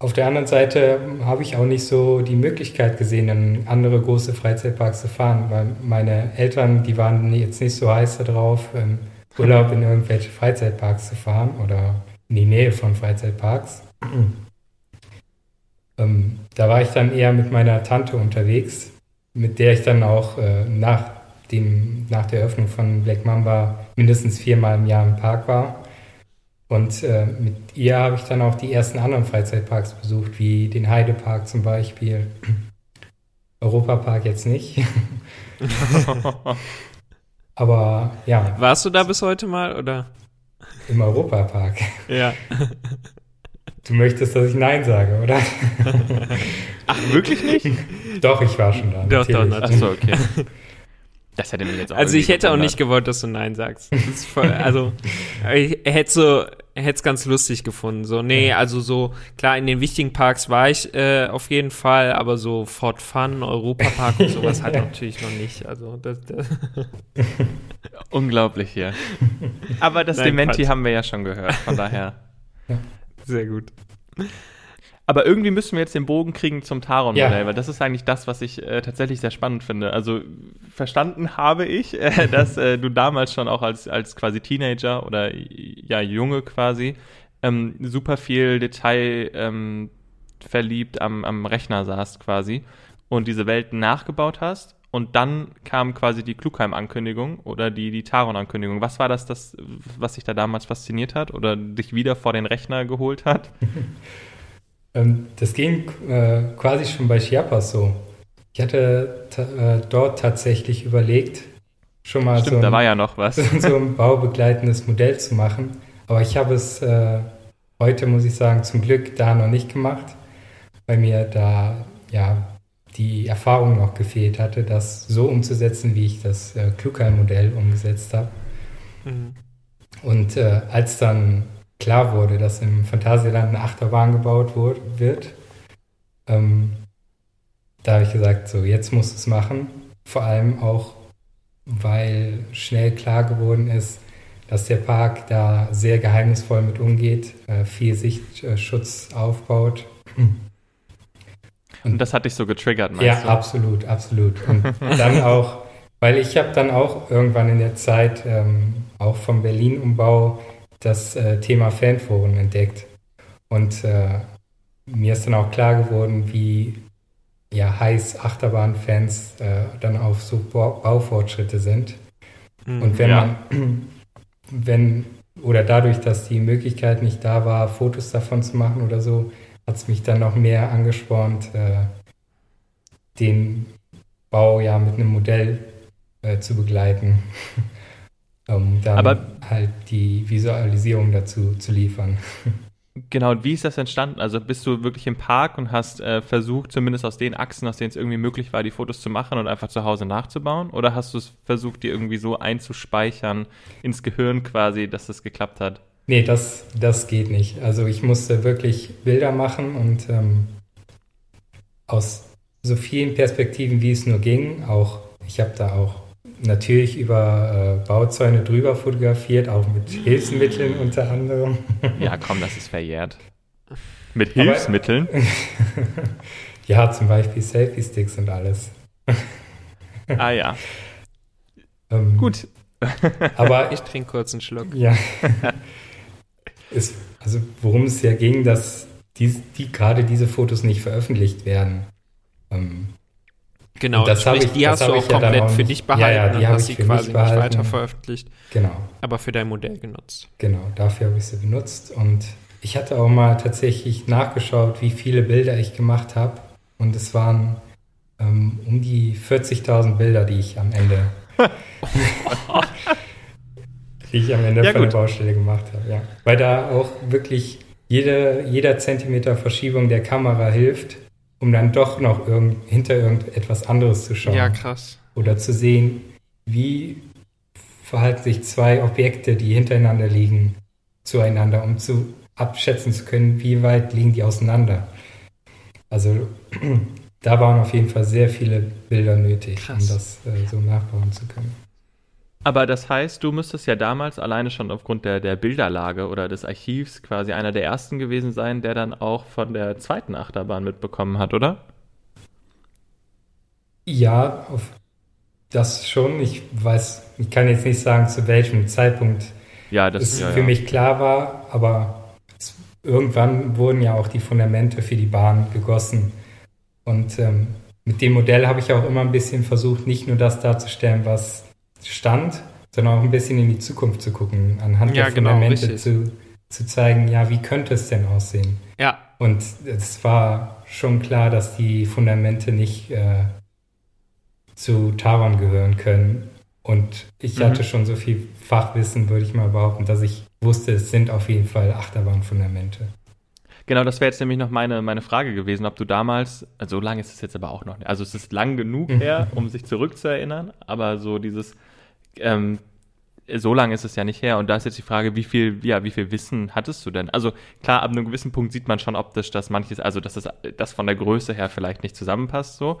auf der anderen Seite habe ich auch nicht so die Möglichkeit gesehen, in andere große Freizeitparks zu fahren, weil meine Eltern, die waren jetzt nicht so heiß darauf, im Urlaub in irgendwelche Freizeitparks zu fahren oder in die Nähe von Freizeitparks. ähm, da war ich dann eher mit meiner Tante unterwegs, mit der ich dann auch äh, nach, dem, nach der Eröffnung von Black Mamba mindestens viermal im Jahr im Park war. Und äh, mit ihr habe ich dann auch die ersten anderen Freizeitparks besucht, wie den Heidepark zum Beispiel. Europapark jetzt nicht. Aber ja. Warst du da bis heute mal oder? Im Europapark. Ja. Du möchtest, dass ich Nein sage, oder? Ach, wirklich nicht? Doch, ich war schon da. Doch, doch, natürlich. Achso, okay. Das hätte mir jetzt auch Also ich hätte auch nicht gewollt, dass du Nein sagst. Das ist voll, also ich hätte so hätte es ganz lustig gefunden. So, nee, also so, klar, in den wichtigen Parks war ich äh, auf jeden Fall, aber so Fort Fun, Europapark und sowas halt natürlich noch nicht. Also das, das Unglaublich hier. Aber das Nein, Dementi Quatsch. haben wir ja schon gehört, von daher. sehr gut. Aber irgendwie müssen wir jetzt den Bogen kriegen zum Taron-Modell, Ja. weil das ist eigentlich das, was ich äh, tatsächlich sehr spannend finde. Also verstanden habe ich, äh, dass äh, du damals schon auch als, als quasi Teenager oder ja Junge quasi ähm, super viel Detail ähm, verliebt am, am Rechner saßt quasi und diese Welten nachgebaut hast. Und dann kam quasi die Klugheim-Ankündigung oder die, die Taron-Ankündigung. Was war das, das, was dich da damals fasziniert hat oder dich wieder vor den Rechner geholt hat? Ähm, das ging äh, quasi schon bei Chiapas so. Ich hatte äh, dort tatsächlich überlegt, schon mal Stimmt, so da ein, war ja noch was. so ein baubegleitendes Modell zu machen. Aber ich habe es äh, heute, muss ich sagen, zum Glück da noch nicht gemacht, weil mir da ja die Erfahrung noch gefehlt hatte, das so umzusetzen, wie ich das äh, Klugheim-Modell umgesetzt habe. Mhm. Und äh, als dann klar wurde, dass im Phantasialand eine Achterbahn gebaut wird, ähm, da habe ich gesagt, so jetzt musst du es machen. Vor allem auch, weil schnell klar geworden ist, dass der Park da sehr geheimnisvoll mit umgeht, äh, viel Sichtschutz aufbaut. Und das hat dich so getriggert, meinst Ja, du? absolut, absolut. Und dann auch, weil ich habe dann auch irgendwann in der Zeit, ähm, auch vom Berlin-Umbau, das äh, Thema Fanforen entdeckt. Und äh, mir ist dann auch klar geworden, wie ja, heiß Achterbahnfans äh, dann auf so Bau Baufortschritte sind. Mhm. Und wenn Ja. man, wenn, oder dadurch, dass die Möglichkeit nicht da war, Fotos davon zu machen oder so, hat es mich dann noch mehr angespornt, äh, den Bau ja mit einem Modell äh, zu begleiten, um dann Aber- halt die Visualisierung dazu zu liefern. Genau, und wie ist das entstanden? Also bist du wirklich im Park und hast äh, versucht, zumindest aus den Achsen, aus denen es irgendwie möglich war, die Fotos zu machen und einfach zu Hause nachzubauen? Oder hast du es versucht, die irgendwie so einzuspeichern ins Gehirn quasi, dass das geklappt hat? Nee, das, das geht nicht. Also ich musste wirklich Bilder machen und ähm, aus so vielen Perspektiven, wie es nur ging, auch ich habe da auch natürlich über äh, Bauzäune drüber fotografiert, auch mit Hilfsmitteln unter anderem. Ja, komm, das ist verjährt. Mit Aber- Hilfsmitteln? Ja, zum Beispiel Selfie-Sticks und alles. ah ja, Ähm, gut. Aber Ich trinke kurz einen Schluck. Ja. es, also worum es ja ging, dass dies, die, gerade diese Fotos nicht veröffentlicht werden. Ähm, Genau, Und das sprich, ich- die das hast du auch ja komplett auch für dich behalten Ja, ja, die und hast ich sie quasi nicht weiter veröffentlicht, genau, aber für dein Modell genutzt. genau, dafür habe ich sie benutzt. Und ich hatte auch mal tatsächlich nachgeschaut, wie viele Bilder ich gemacht habe. Und es waren ähm, um die 40.000 Bilder, die ich am Ende, die ich am Ende Ja, von der gut. Baustelle gemacht habe. Ja. Weil da auch wirklich jede, jeder Zentimeter Verschiebung der Kamera hilft, um dann doch noch irgend, hinter irgendetwas anderes zu schauen. Ja, krass. oder zu sehen, wie verhalten sich zwei Objekte, die hintereinander liegen, zueinander, um zu abschätzen zu können, wie weit liegen die auseinander. Also da waren auf jeden Fall sehr viele Bilder nötig, Krass. um das äh, so nachbauen zu können. Aber das heißt, du müsstest ja damals alleine schon aufgrund der, der Bilderlage oder des Archivs quasi einer der ersten gewesen sein, der dann auch von der zweiten Achterbahn mitbekommen hat, oder? Ja, auf das schon. Ich weiß, ich kann jetzt nicht sagen, zu welchem Zeitpunkt ja, das, es ja, für ja. mich klar war, aber es, irgendwann wurden ja auch die Fundamente für die Bahn gegossen. Und ähm, mit dem Modell habe ich auch immer ein bisschen versucht, nicht nur das darzustellen, was stand, sondern auch ein bisschen in die Zukunft zu gucken, anhand Ja, der genau, Fundamente richtig. zu, zu zeigen, ja, wie könnte es denn aussehen? Ja, Und es war schon klar, dass die Fundamente nicht äh, zu Taron gehören können. Und ich Mhm. hatte schon so viel Fachwissen, würde ich mal behaupten, dass ich wusste, es sind auf jeden Fall Achterbahnfundamente. Genau, das wäre jetzt nämlich noch meine, meine Frage gewesen, ob du damals, also so lange ist es jetzt aber auch noch nicht, also es ist lang genug her, um sich zurückzuerinnern, aber so dieses, ähm, so lange ist es ja nicht her und da ist jetzt die Frage, wie viel, ja, wie viel Wissen hattest du denn? Also klar, ab einem gewissen Punkt sieht man schon optisch, dass manches, also dass das, das von der Größe her vielleicht nicht zusammenpasst so,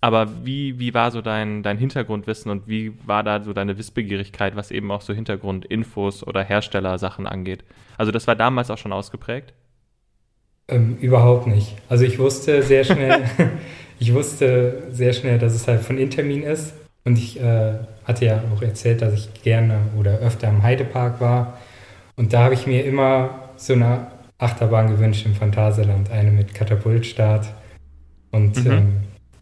aber wie, wie war so dein, dein Hintergrundwissen und wie war da so deine Wissbegierigkeit, was eben auch so Hintergrundinfos oder Herstellersachen angeht? Also das war damals auch schon ausgeprägt? Ähm, überhaupt nicht. Also ich wusste sehr schnell, ich wusste sehr schnell, dass es halt von Intermin ist. Und ich äh, hatte ja auch erzählt, dass ich gerne oder öfter im Heidepark war. Und da habe ich mir immer so eine Achterbahn gewünscht im Phantasialand, eine mit Katapultstart. Und Mhm. ähm,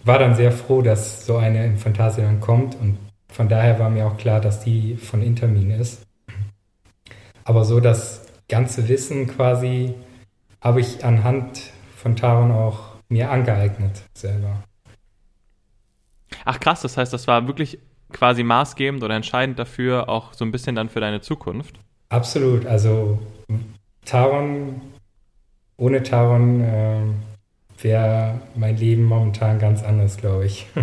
war dann sehr froh, dass so eine im Phantasialand kommt. Und von daher war mir auch klar, dass die von Intermin ist. Aber so das ganze Wissen quasi habe ich anhand von Taron auch mir angeeignet selber. Ach krass, das heißt, das war wirklich quasi maßgebend oder entscheidend dafür, auch so ein bisschen dann für deine Zukunft. Absolut. Also Taron, ohne Taron äh, wäre mein Leben momentan ganz anders, glaube ich.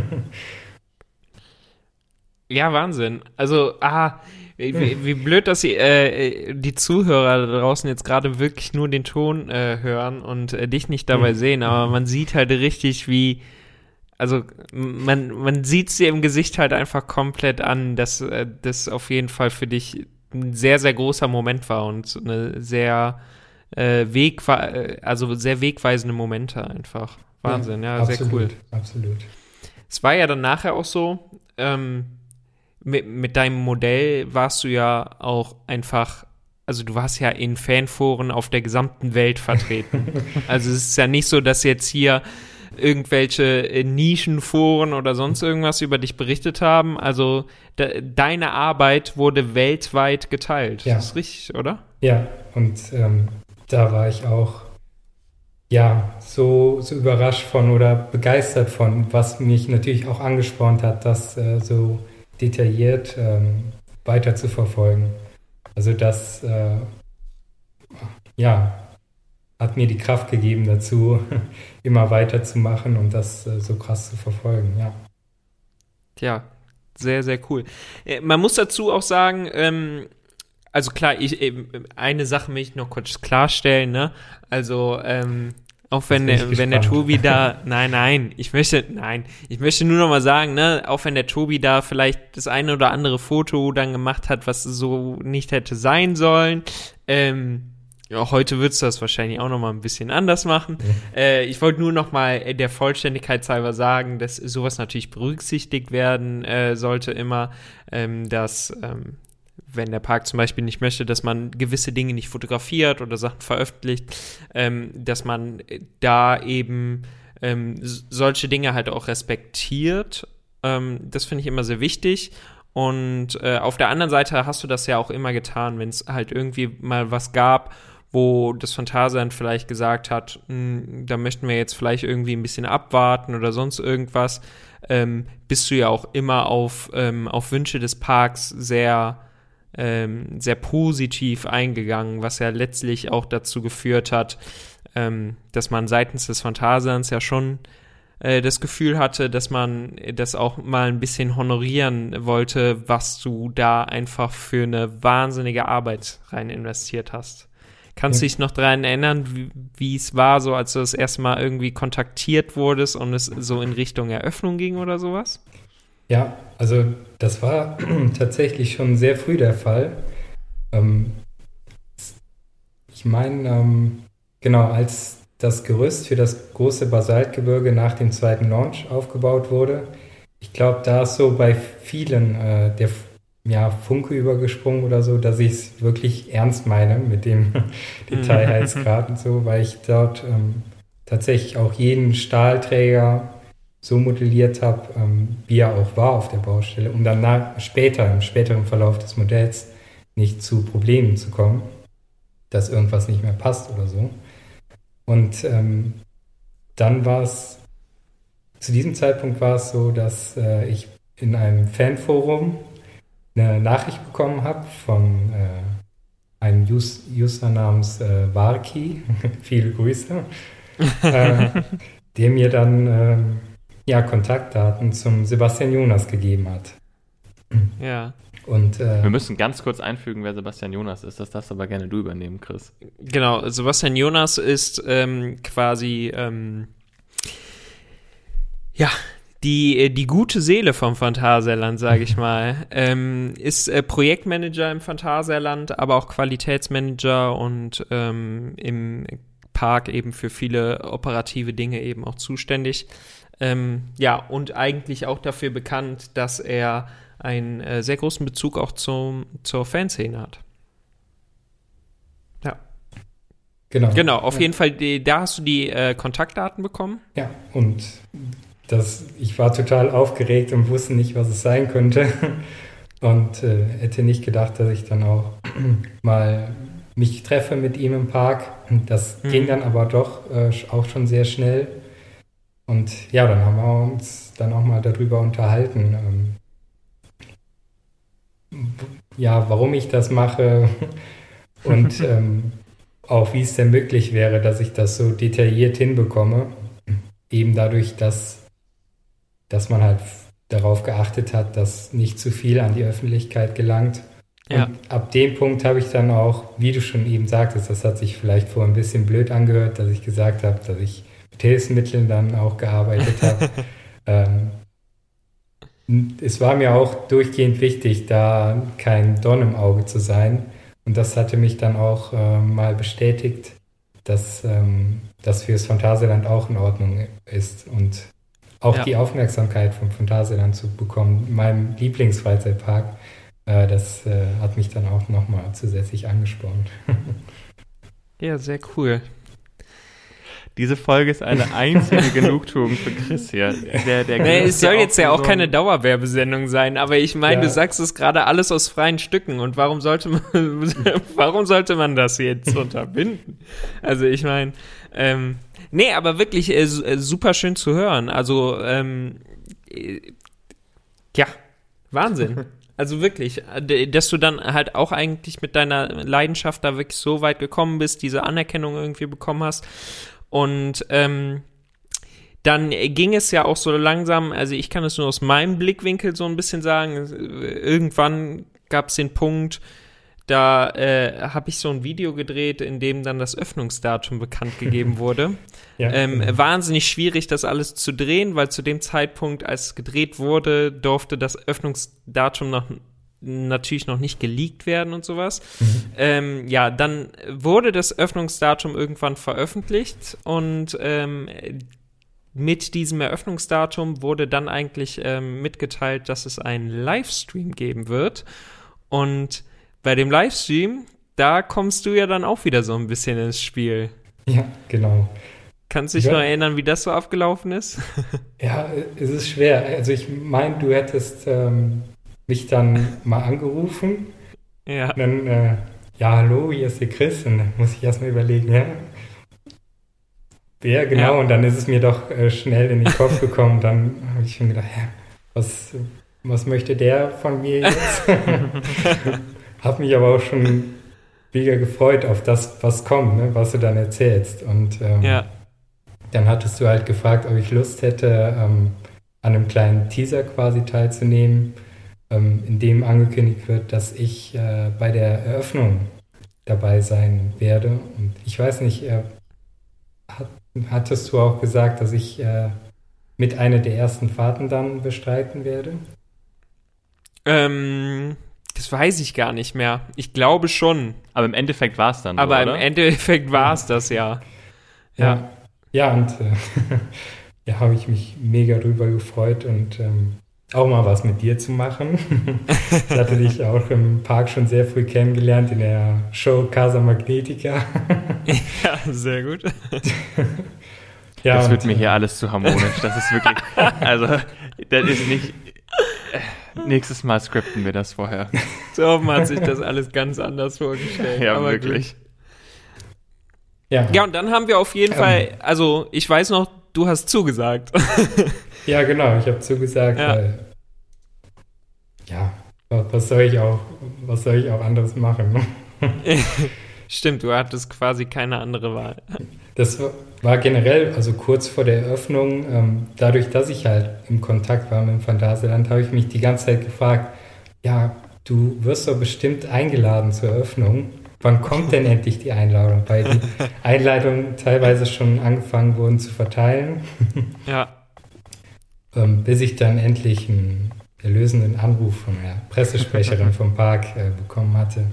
Ja, Wahnsinn. Also, ah, wie, wie blöd, dass sie, äh, die Zuhörer da draußen jetzt gerade wirklich nur den Ton äh, hören und äh, dich nicht dabei Hm. sehen, aber man sieht halt richtig, wie, also man, man sieht sie im Gesicht halt einfach komplett an, dass äh, das auf jeden Fall für dich ein sehr, sehr großer Moment war und eine sehr äh, wegwe also sehr wegweisende Momente einfach. Wahnsinn, ja, sehr absolut, cool. Absolut. Es war ja dann nachher auch so, ähm, mit, mit deinem Modell warst du ja auch einfach, also du warst ja in Fanforen auf der gesamten Welt vertreten. also es ist ja nicht so, dass jetzt hier irgendwelche äh, Nischenforen oder sonst irgendwas über dich berichtet haben. Also de deine Arbeit wurde weltweit geteilt. Ja. Das ist richtig, oder? Ja, und ähm, da war ich auch ja so, so überrascht von oder begeistert von, was mich natürlich auch angespornt hat, das äh, so detailliert ähm, weiter zu verfolgen. Also das äh, ja hat mir die Kraft gegeben dazu, immer weiterzumachen und das äh, so krass zu verfolgen, ja. Ja, sehr, sehr cool. Äh, man muss dazu auch sagen, ähm, also klar, ich, ähm, eine Sache will ich noch kurz klarstellen, ne? Also, ähm, auch wenn der, wenn der. Tobi da, nein, nein, ich möchte, nein, ich möchte nur noch mal sagen, ne, auch wenn der Tobi da vielleicht das eine oder andere Foto dann gemacht hat, was so nicht hätte sein sollen, ähm, ja, heute würdest du das wahrscheinlich auch noch mal ein bisschen anders machen. Äh, ich wollte nur noch mal der Vollständigkeit halber sagen, dass sowas natürlich berücksichtigt werden äh, sollte immer, ähm, dass ähm, wenn der Park zum Beispiel nicht möchte, dass man gewisse Dinge nicht fotografiert oder Sachen veröffentlicht, ähm, dass man da eben ähm, solche Dinge halt auch respektiert. Ähm, das finde ich immer sehr wichtig. Und äh, auf der anderen Seite hast du das ja auch immer getan, wenn es halt irgendwie mal was gab, wo das Phantasialand vielleicht gesagt hat, "Hm, da möchten wir jetzt vielleicht irgendwie ein bisschen abwarten oder sonst irgendwas, ähm, bist du ja auch immer auf, ähm, auf Wünsche des Parks sehr, ähm, sehr positiv eingegangen, was ja letztlich auch dazu geführt hat, ähm, dass man seitens des Phantasialands ja schon äh, das Gefühl hatte, dass man das auch mal ein bisschen honorieren wollte, was du da einfach für eine wahnsinnige Arbeit rein investiert hast. Kannst du Ja. dich noch daran erinnern, wie, es war, so als du das erste Mal irgendwie kontaktiert wurdest und es so in Richtung Eröffnung ging oder sowas? Ja, also das war tatsächlich schon sehr früh der Fall. Ähm, ich meine, ähm, genau, als das Gerüst für das große Basaltgebirge nach dem zweiten Launch aufgebaut wurde, ich glaube, da ist so bei vielen äh, der ja, Funke übergesprungen oder so, dass ich es wirklich ernst meine mit dem Detailheitsgrad und so, weil ich dort ähm, tatsächlich auch jeden Stahlträger so modelliert habe, ähm, wie er auch war auf der Baustelle, um dann nach, später, im späteren Verlauf des Modells nicht zu Problemen zu kommen, dass irgendwas nicht mehr passt oder so. Und ähm, dann war es, zu diesem Zeitpunkt war es so, dass äh, ich in einem Fanforum eine Nachricht bekommen habe von äh, einem Us User namens äh, Warki, viele Grüße, äh, der mir dann ähm, ja, Kontaktdaten zum Sebastian Jonas gegeben hat. Ja. Und, äh, Wir müssen ganz kurz einfügen, wer Sebastian Jonas ist. Das darfst aber gerne du übernehmen, Chris. Genau, Sebastian Jonas ist ähm, quasi ähm, ja die, die gute Seele vom Phantasialand, sage ich mal. ähm, ist äh, Projektmanager im Phantasialand, aber auch Qualitätsmanager und ähm, im Park eben für viele operative Dinge eben auch zuständig. Ähm, ja, und eigentlich auch dafür bekannt, dass er einen äh, sehr großen Bezug auch zum, zur Fanszene hat. Ja. Genau. Genau, auf ja. jeden Fall, da hast du die äh, Kontaktdaten bekommen. Ja, und das, ich war total aufgeregt und wusste nicht, was es sein könnte. Und äh, hätte nicht gedacht, dass ich dann auch mal mich treffe mit ihm im Park. Das mhm. ging dann aber doch äh, auch schon sehr schnell. Und ja, dann haben wir uns dann auch mal darüber unterhalten. Ähm, ja, warum ich das mache und ähm, auch wie es denn möglich wäre, dass ich das so detailliert hinbekomme. Eben dadurch, dass, dass man halt darauf geachtet hat, dass nicht zu viel an die Öffentlichkeit gelangt. Ja. Und ab dem Punkt habe ich dann auch, wie du schon eben sagtest, das hat sich vielleicht vor ein bisschen blöd angehört, dass ich gesagt habe, dass ich Hilfsmitteln dann auch gearbeitet habe. ähm, es war mir auch durchgehend wichtig, da kein Dorn im Auge zu sein. Und das hatte mich dann auch äh, mal bestätigt, dass ähm, das fürs Phantasialand auch in Ordnung ist. Und auch ja. die Aufmerksamkeit vom Phantasialand zu bekommen, meinem Lieblingsfreizeitpark, äh, das äh, hat mich dann auch nochmal zusätzlich angespornt. ja, sehr cool. Diese Folge ist eine einzige Genugtuung für Chris hier. Der, der nee, es soll jetzt ja auch keine Dauerwerbesendung sein, aber ich meine, ja. du sagst es gerade alles aus freien Stücken und warum sollte man, warum sollte man das jetzt unterbinden? Also ich meine, ähm, nee, aber wirklich äh, äh, super schön zu hören. Also, ähm, äh, ja, Wahnsinn. Also wirklich, äh, dass du dann halt auch eigentlich mit deiner Leidenschaft da wirklich so weit gekommen bist, diese Anerkennung irgendwie bekommen hast und ähm, dann ging es ja auch so langsam, also ich kann es nur aus meinem Blickwinkel so ein bisschen sagen, irgendwann gab es den Punkt, da äh, habe ich so ein Video gedreht, in dem dann das Öffnungsdatum bekannt gegeben wurde. ja, ähm, genau. Wahnsinnig schwierig, das alles zu drehen, weil zu dem Zeitpunkt, als es gedreht wurde, durfte das Öffnungsdatum noch natürlich noch nicht geleakt werden und sowas. Mhm. Ähm, ja, dann wurde das Öffnungsdatum irgendwann veröffentlicht und ähm, mit diesem Eröffnungsdatum wurde dann eigentlich ähm, mitgeteilt, dass es einen Livestream geben wird. Und bei dem Livestream, da kommst du ja dann auch wieder so ein bisschen ins Spiel. Ja, genau. Kannst du dich ja. noch erinnern, wie das so abgelaufen ist? ja, es ist schwer. Also ich meine, du hättest ähm, mich dann mal angerufen. Ja. Und dann, äh, ja, hallo, hier ist der Chris. Und dann muss ich erstmal überlegen, ja. Wer genau? Ja. Und dann ist es mir doch äh, schnell in den Kopf gekommen. dann habe ich schon gedacht, ja, was, was möchte der von mir jetzt? habe mich aber auch schon mega gefreut auf das, was kommt, ne, was du dann erzählst. Und ähm, ja. dann hattest du halt gefragt, ob ich Lust hätte, ähm, an einem kleinen Teaser quasi teilzunehmen ähm, in dem angekündigt wird, dass ich äh, bei der Eröffnung dabei sein werde. Und ich weiß nicht, äh, hat, hattest du auch gesagt, dass ich äh, mit einer der ersten Fahrten dann bestreiten werde? Ähm, das weiß ich gar nicht mehr. Ich glaube schon. Aber im Endeffekt war es dann Aber so, im? Endeffekt war es das ja. Ja, ja und äh, ja, habe ich mich mega drüber gefreut und ähm, auch mal was mit dir zu machen. ich hatte dich auch im Park schon sehr früh kennengelernt in der Show Casa Magnetica. Ja, sehr gut. ja, das und, wird mir äh, hier alles zu harmonisch. Das ist wirklich, also, das ist nicht, äh, nächstes Mal skripten wir das vorher. Torben hat sich das alles ganz anders vorgestellt. Ja, aber wirklich. Ja, Gut. Ja, und dann haben wir auf jeden Ähm. Fall, also ich weiß noch, du hast zugesagt. ja, genau, ich habe zugesagt, Ja. weil ja, was, soll ich auch, was soll ich auch anderes machen? Stimmt, du hattest quasi keine andere Wahl. Das war- generell, also kurz vor der Eröffnung, ähm, dadurch, dass ich halt im Kontakt war mit dem Phantasialand, habe ich mich die ganze Zeit gefragt, ja, du wirst doch bestimmt eingeladen zur Eröffnung. Wann kommt denn endlich die Einladung? Weil die Einladungen teilweise schon angefangen wurden zu verteilen, Ja. ähm, bis ich dann endlich einen erlösenden Anruf von der Pressesprecherin vom Park äh, bekommen hatte,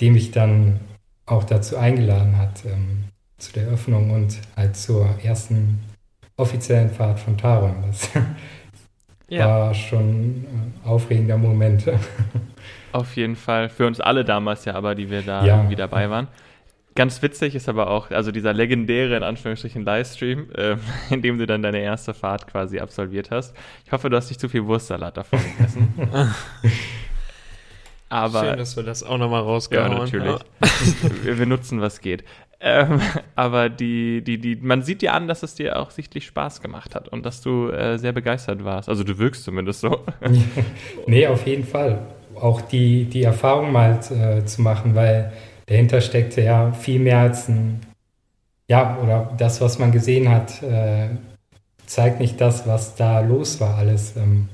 die mich dann auch dazu eingeladen hat, ähm, zu der Eröffnung und halt zur ersten offiziellen Fahrt von Taron. Das Ja. war schon ein aufregender Moment. Auf jeden Fall. Für uns alle damals ja, aber die wir da Ja. irgendwie dabei waren. Ganz witzig ist aber auch, also dieser legendäre, in Anführungsstrichen, Livestream, äh, in dem du dann deine erste Fahrt quasi absolviert hast. Ich hoffe, du hast nicht zu viel Wurstsalat davon gegessen. aber Schön, dass wir das auch nochmal Ja, rausgehauen natürlich. wir, wir nutzen, was geht. Ähm, aber die, die, die, man sieht dir an, dass es dir auch sichtlich Spaß gemacht hat und dass du äh, sehr begeistert warst. Also du wirkst zumindest so. nee, auf jeden Fall. Auch die, die Erfahrung mal äh, zu machen, weil dahinter steckte ja viel mehr als ein, ja, oder das, was man gesehen hat, äh, zeigt nicht das, was da los war alles. Ähm,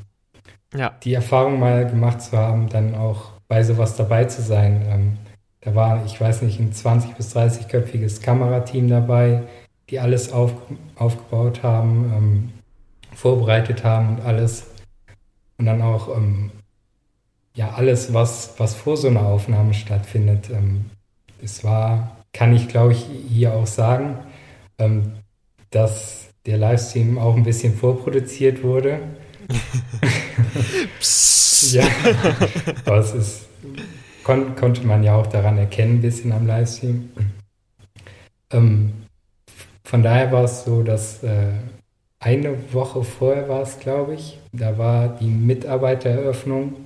Ja. die Erfahrung mal gemacht zu haben, dann auch bei sowas dabei zu sein. Ähm, da war, ich weiß nicht, ein 20- bis 30-köpfiges Kamerateam dabei, die alles auf, aufgebaut haben, ähm, vorbereitet haben und alles. Und dann auch ähm, ja alles, was, was vor so einer Aufnahme stattfindet. Ähm, es war, kann ich glaube ich hier auch sagen, ähm, dass der Livestream auch ein bisschen vorproduziert wurde. Ja, aber es ist, kon, konnte man ja auch daran erkennen, ein bisschen am Livestream. Ähm, von daher war es so, dass äh, eine Woche vorher war es, glaube ich, da war die Mitarbeitereröffnung,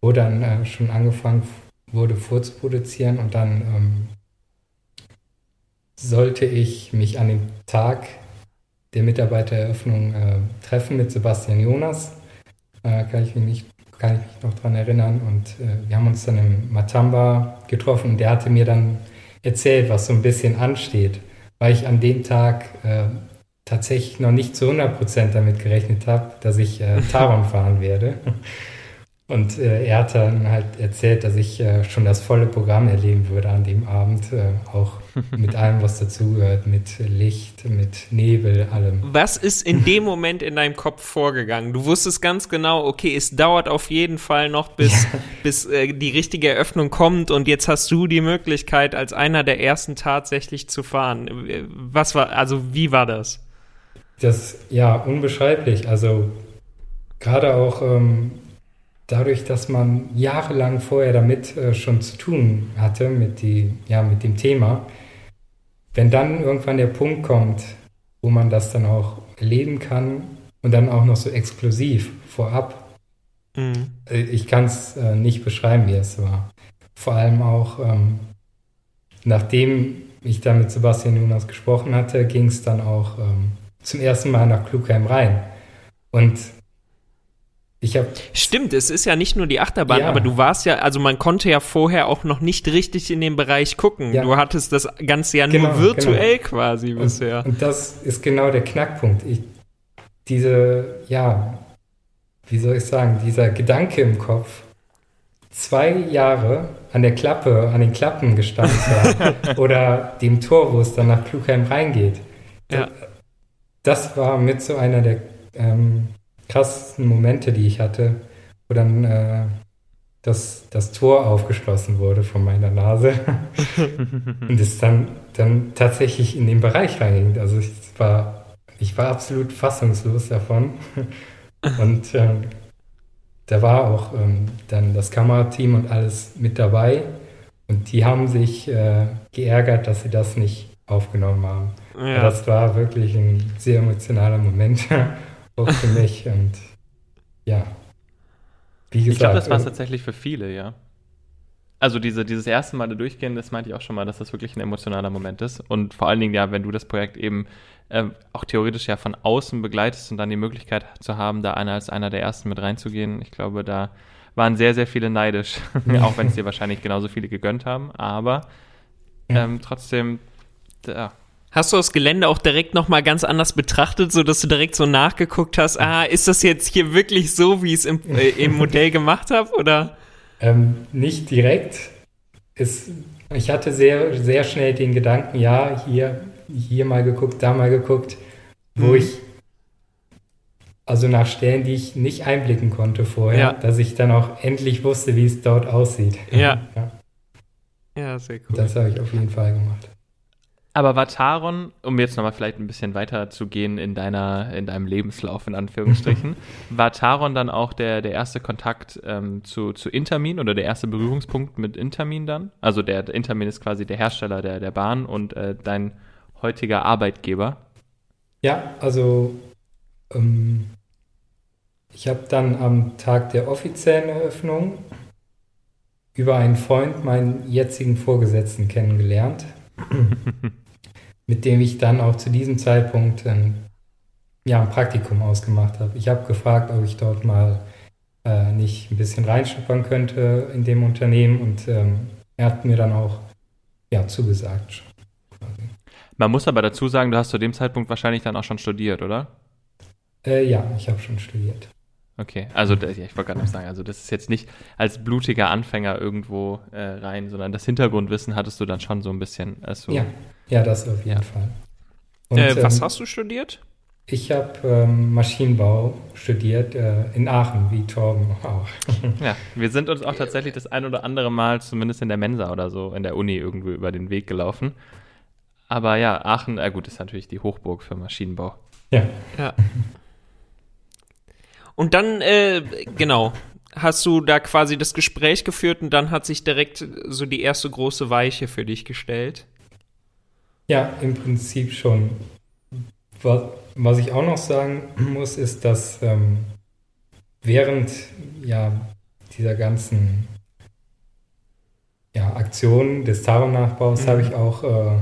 wo dann äh, schon angefangen wurde vorzuproduzieren und dann ähm, sollte ich mich an dem Tag der Mitarbeitereröffnung äh, treffen mit Sebastian Jonas. Äh, kann ich mich nicht kann ich mich noch dran erinnern. Und äh, wir haben uns dann im Matamba getroffen der hatte mir dann erzählt, was so ein bisschen ansteht, weil ich an dem Tag äh, tatsächlich noch nicht zu 100% damit gerechnet habe, dass ich äh, Taron fahren werde. Und äh, er hat dann halt erzählt, dass ich äh, schon das volle Programm erleben würde an dem Abend, äh, auch mit allem, was dazugehört, mit Licht, mit Nebel, allem. Was ist in dem Moment in deinem Kopf vorgegangen? Du wusstest ganz genau, okay, es dauert auf jeden Fall noch, bis, bis äh, die richtige Eröffnung kommt und jetzt hast du die Möglichkeit, als einer der ersten tatsächlich zu fahren. Was war, also wie war das? Das ja unbeschreiblich. Also gerade auch ähm, dadurch, dass man jahrelang vorher damit äh, schon zu tun hatte mit die ja mit dem Thema. Wenn dann irgendwann der Punkt kommt, wo man das dann auch erleben kann und dann auch noch so exklusiv vorab, Mhm. äh, ich kann es äh, nicht beschreiben, wie es war. Vor allem auch ähm, nachdem ich da mit Sebastian Jonas gesprochen hatte, ging es dann auch ähm, zum ersten Mal nach Klugheim rein. Und ich habe Stimmt, es ist ja nicht nur die Achterbahn, Ja. aber du warst ja, also man konnte ja vorher auch noch nicht richtig in den Bereich gucken. Ja. Du hattest das Ganze ja Genau, nur virtuell quasi bisher. Und das ist genau der Knackpunkt. Ich, diese, ja, wie soll ich sagen, dieser Gedanke im Kopf, zwei Jahre an der Klappe, an den Klappen gestanden zu haben oder dem Tor, wo es dann nach Klugheim reingeht. Ja. Das war mit so einer der ähm, krassesten Momente, die ich hatte, wo dann äh, das, das Tor aufgeschlossen wurde von meiner Nase und es dann, dann tatsächlich in den Bereich reinging. Also ich war, ich war absolut fassungslos davon. Und ähm, da war auch ähm, dann das Kamerateam und alles mit dabei. Und die haben sich äh, geärgert, dass sie das nicht aufgenommen haben. Ja. Das war wirklich ein sehr emotionaler Moment, auch für mich. Und ja, wie gesagt. Ich glaube, das war es äh, tatsächlich für viele, ja. Also diese, dieses erste Mal da durchgehen, das meinte ich auch schon mal, dass das wirklich ein emotionaler Moment ist. Und vor allen Dingen, ja, wenn du das Projekt eben äh, auch theoretisch ja von außen begleitest und dann die Möglichkeit zu haben, da einer als einer der ersten mit reinzugehen, ich glaube, da waren sehr, sehr viele neidisch, auch wenn es dir wahrscheinlich genauso viele gegönnt haben, aber ähm, trotzdem, ja, Hast du das Gelände auch direkt nochmal ganz anders betrachtet, so dass du direkt so nachgeguckt hast, ah, ist das jetzt hier wirklich so, wie ich es im, äh, im Modell gemacht habe, oder? Ähm, nicht direkt. Es, ich hatte sehr, sehr schnell den Gedanken, ja, hier, hier mal geguckt, da mal geguckt, wo mhm. ich, also nach Stellen, die ich nicht einblicken konnte vorher, ja. dass ich dann auch endlich wusste, wie es dort aussieht. Ja. ja. Ja, sehr cool. Das habe ich auf jeden Fall gemacht. Aber war Taron, um jetzt nochmal vielleicht ein bisschen weiter zu gehen in deiner, in deinem Lebenslauf, in Anführungsstrichen, war Taron dann auch der, der erste Kontakt ähm, zu, zu Intermin oder der erste Berührungspunkt mit Intermin dann? Also der, Intermin ist quasi der Hersteller der, der Bahn und äh, dein heutiger Arbeitgeber? Ja, also ähm, ich habe dann am Tag der offiziellen Eröffnung über einen Freund meinen jetzigen Vorgesetzten kennengelernt. mit dem ich dann auch zu diesem Zeitpunkt ein, ja, ein Praktikum ausgemacht habe. Ich habe gefragt, ob ich dort mal äh, nicht ein bisschen reinschnuppern könnte in dem Unternehmen und ähm, er hat mir dann auch ja, zugesagt. Quasi. Man muss aber dazu sagen, du hast zu dem Zeitpunkt wahrscheinlich dann auch schon studiert, oder? Äh, ja, ich habe schon studiert. Okay, also ich wollte gerade noch sagen, also das ist jetzt nicht als blutiger Anfänger irgendwo äh, rein, sondern das Hintergrundwissen hattest du dann schon so ein bisschen. Also, ja, ja, das auf jeden ja. Fall. Und, äh, was ähm, hast du studiert? Ich habe ähm, Maschinenbau studiert äh, in Aachen, wie Torben auch. ja, wir sind uns auch tatsächlich das ein oder andere Mal, zumindest in der Mensa oder so, in der Uni irgendwo über den Weg gelaufen. Aber ja, Aachen, äh gut, ist natürlich die Hochburg für Maschinenbau. Ja. Ja. Und dann, äh, genau, hast du da quasi das Gespräch geführt und dann hat sich direkt so die erste große Weiche für dich gestellt? Ja, im Prinzip schon. Was, was ich auch noch sagen muss, ist, dass ähm, während ja, dieser ganzen ja, Aktionen des Tarot-Nachbaus mhm. habe ich auch äh,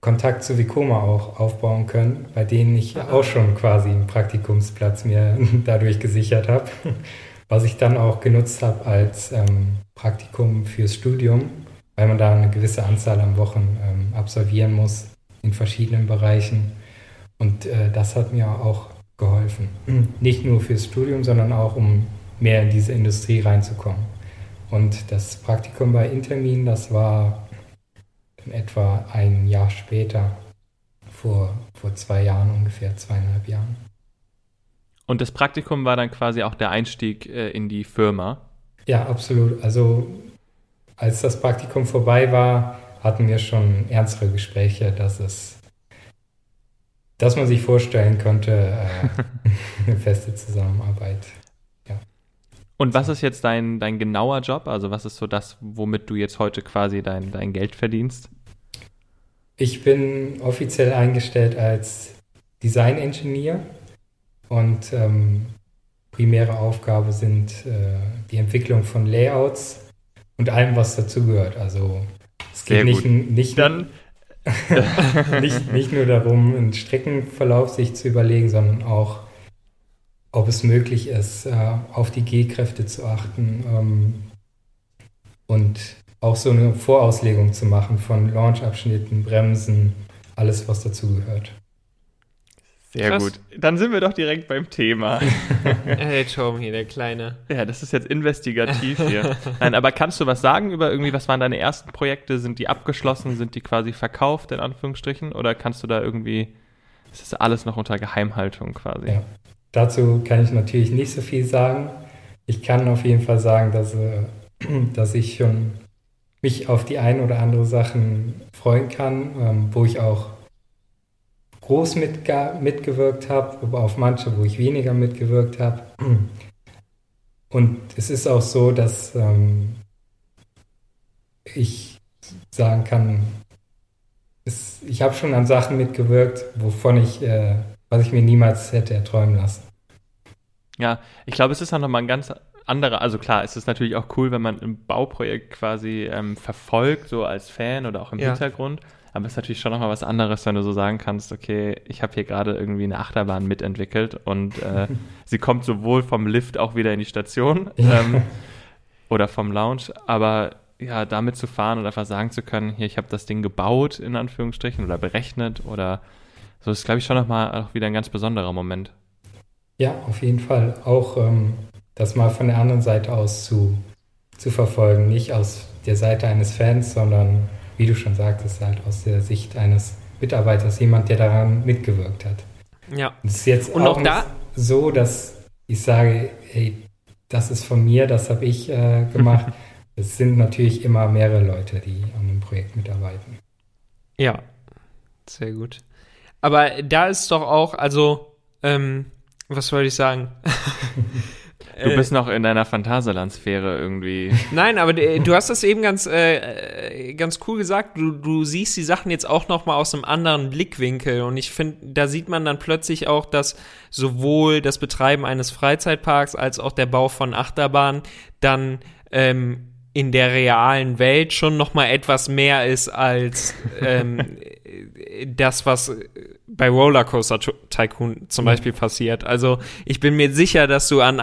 Kontakt zu Vicoma auch aufbauen können, bei denen ich Aha. auch schon quasi einen Praktikumsplatz mir dadurch gesichert habe, was ich dann auch genutzt habe als ähm, Praktikum fürs Studium, weil man da eine gewisse Anzahl an Wochen ähm, absolvieren muss in verschiedenen Bereichen. Und äh, das hat mir auch geholfen. Nicht nur fürs Studium, sondern auch um mehr in diese Industrie reinzukommen. Und das Praktikum bei Intermin, das war etwa ein Jahr später, vor, vor zwei Jahren ungefähr, zweieinhalb Jahren. Und das Praktikum war dann quasi auch der Einstieg äh, in die Firma? Ja, absolut. Also als das Praktikum vorbei war, hatten wir schon ernstere Gespräche, dass es, dass man sich vorstellen könnte, äh, eine feste Zusammenarbeit und was ist jetzt dein, dein genauer Job? Also was ist so das, womit du jetzt heute quasi dein, dein Geld verdienst? Ich bin offiziell eingestellt als Design Engineer und ähm, primäre Aufgabe sind äh, die Entwicklung von Layouts und allem, was dazugehört. Also es geht nicht, nicht, Dann nicht, nicht nur darum, einen Streckenverlauf sich zu überlegen, sondern auch ob es möglich ist, äh, auf die G-Kräfte zu achten ähm, und auch so eine Vorauslegung zu machen von Launch-Abschnitten, Bremsen, alles, was dazugehört. Sehr Krass. gut. Dann sind wir doch direkt beim Thema. hey, Tom hier, der Kleine. Ja, das ist jetzt investigativ hier. Nein, aber kannst du was sagen über irgendwie, was waren deine ersten Projekte? Sind die abgeschlossen? Sind die quasi verkauft, in Anführungsstrichen? Oder kannst du da irgendwie, ist das alles noch unter Geheimhaltung quasi? Ja. Dazu kann ich natürlich nicht so viel sagen. ich kann auf jeden Fall sagen, dass, äh, dass ich schon mich auf die ein oder andere Sachen freuen kann, ähm, wo ich auch groß mitgewirkt habe, aber auf manche, wo ich weniger mitgewirkt habe. Und es ist auch so, dass ähm, ich sagen kann, es, ich habe schon an Sachen mitgewirkt, wovon ich, äh, was ich mir niemals hätte erträumen lassen. Ja, ich glaube, es ist auch nochmal ein ganz anderer, also klar, es ist natürlich auch cool, wenn man ein Bauprojekt quasi ähm, verfolgt, so als Fan oder auch im ja. Hintergrund. Aber es ist natürlich schon nochmal was anderes, wenn du so sagen kannst, okay, ich habe hier gerade irgendwie eine Achterbahn mitentwickelt und äh, sie kommt sowohl vom Lift auch wieder in die Station ähm, oder vom Lounge, aber ja, damit zu fahren und einfach sagen zu können, hier, ich habe das Ding gebaut, in Anführungsstrichen, oder berechnet oder so, ist, glaube ich, schon nochmal auch wieder ein ganz besonderer Moment. Ja, auf jeden Fall. Auch ähm, das mal von der anderen Seite aus zu, zu verfolgen. Nicht aus der Seite eines Fans, sondern, wie du schon sagtest, halt aus der Sicht eines Mitarbeiters, jemand, der daran mitgewirkt hat. Ja. Es ist jetzt Und auch, auch da so, dass ich sage, hey, das ist von mir, das habe ich äh, gemacht. es sind natürlich immer mehrere Leute, die an dem Projekt mitarbeiten. Ja, sehr gut. Aber da ist doch auch, also ähm, was wollte ich sagen? Du bist noch in deiner Phantasialand-Sphäre irgendwie. Nein, aber du hast das eben ganz, äh, ganz cool gesagt. Du, du siehst die Sachen jetzt auch noch mal aus einem anderen Blickwinkel. Und ich finde, da sieht man dann plötzlich auch, dass sowohl das Betreiben eines Freizeitparks als auch der Bau von Achterbahnen dann ähm, in der realen Welt schon noch mal etwas mehr ist als ähm, das, was bei Rollercoaster Tycoon zum Beispiel passiert. Also ich bin mir sicher, dass du an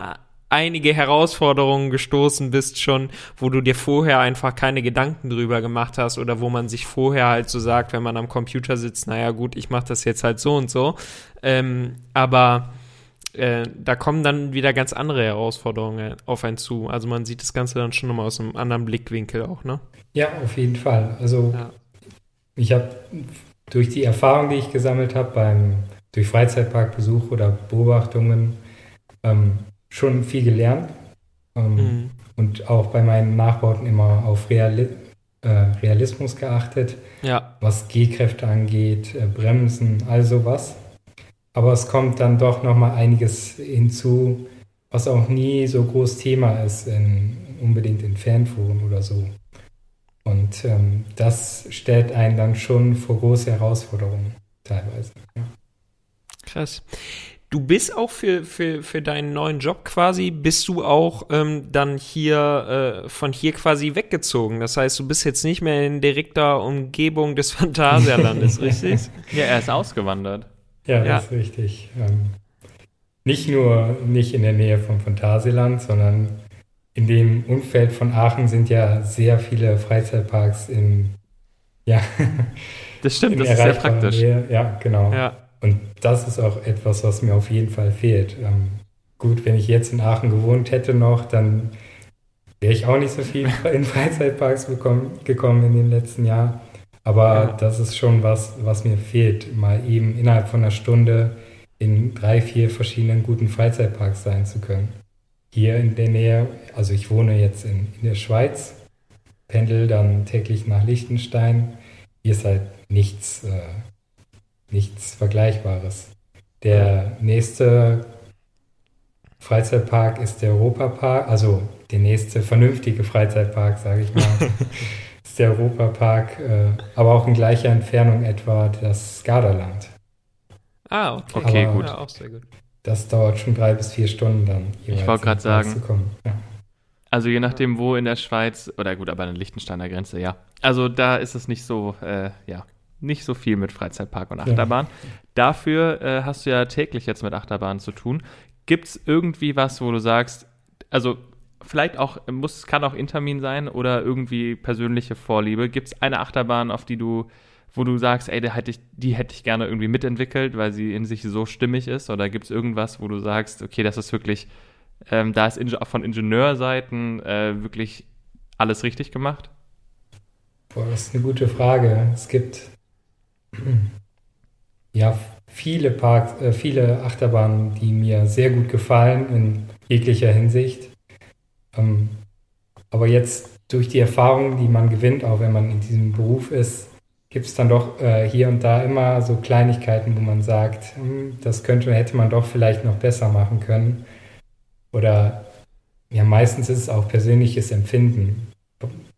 einige Herausforderungen gestoßen bist schon, wo du dir vorher einfach keine Gedanken drüber gemacht hast oder wo man sich vorher halt so sagt, wenn man am Computer sitzt, naja gut, ich mache das jetzt halt so und so. Ähm, aber äh, da kommen dann wieder ganz andere Herausforderungen auf einen zu. Also man sieht das Ganze dann schon nochmal aus einem anderen Blickwinkel auch, ne? Ja, auf jeden Fall. Also ja. ich habe durch die Erfahrung, die ich gesammelt habe beim durch Freizeitparkbesuch oder Beobachtungen ähm, schon viel gelernt ähm, mhm. und auch bei meinen Nachbauten immer auf Reali äh, Realismus geachtet, ja. was Gehkräfte angeht, äh, Bremsen, all sowas. Aber es kommt dann doch noch mal einiges hinzu, was auch nie so groß Thema ist, in, unbedingt in Fanforen oder so. Und ähm, das stellt einen dann schon vor große Herausforderungen teilweise. Ja. Krass. Du bist auch für, für, für deinen neuen Job quasi, bist du auch ähm, dann hier äh, von hier quasi weggezogen. Das heißt, du bist jetzt nicht mehr in direkter Umgebung des Phantasialandes, richtig? Ja, er ist ausgewandert. Ja, ja. das ist richtig. Ähm, nicht nur nicht in der Nähe vom Phantasialand, sondern in dem Umfeld von Aachen sind ja sehr viele Freizeitparks in, ja. Das stimmt, das ist sehr praktisch. Nähe. Ja, genau. Ja. Und das ist auch etwas, was mir auf jeden Fall fehlt. Ähm, gut, wenn ich jetzt in Aachen gewohnt hätte noch, dann wäre ich auch nicht so viel in Freizeitparks bekommen, gekommen in den letzten Jahren. Aber ja. das ist schon was, was mir fehlt, mal eben innerhalb von einer Stunde in drei, vier verschiedenen guten Freizeitparks sein zu können. Hier in der Nähe, also ich wohne jetzt in, in der Schweiz, pendel dann täglich nach Liechtenstein. Hier ist halt nichts, äh, nichts Vergleichbares. Der nächste Freizeitpark ist der Europapark, also der nächste vernünftige Freizeitpark, sage ich mal. der Europapark, äh, aber auch in gleicher Entfernung etwa das Gardaland. Ah, okay, okay gut. Ja, auch sehr gut. Das dauert schon drei bis vier Stunden dann. Ich wollte gerade sagen. Ja. Also je nachdem, wo in der Schweiz, oder gut, aber an der Liechtensteiner Grenze, ja. Also da ist es nicht so, äh, ja, nicht so viel mit Freizeitpark und Achterbahn. Ja. Dafür äh, hast du ja täglich jetzt mit Achterbahn zu tun. Gibt es irgendwie was, wo du sagst, also vielleicht auch, muss, kann auch Intermin sein oder irgendwie persönliche Vorliebe. Gibt es eine Achterbahn, auf die du, wo du sagst, ey, die hätte ich, die hätte ich gerne irgendwie mitentwickelt, weil sie in sich so stimmig ist? Oder gibt es irgendwas, wo du sagst, okay, das ist wirklich, ähm, da ist von Ingenieurseiten äh, wirklich alles richtig gemacht? Boah, das ist eine gute Frage. Es gibt ja viele Parks, äh, viele Achterbahnen, die mir sehr gut gefallen in jeglicher Hinsicht. Ähm, aber jetzt durch die Erfahrung, die man gewinnt, auch wenn man in diesem Beruf ist, gibt es dann doch äh, hier und da immer so Kleinigkeiten, wo man sagt, hm, das könnte, hätte man doch vielleicht noch besser machen können. Oder ja, meistens ist es auch persönliches Empfinden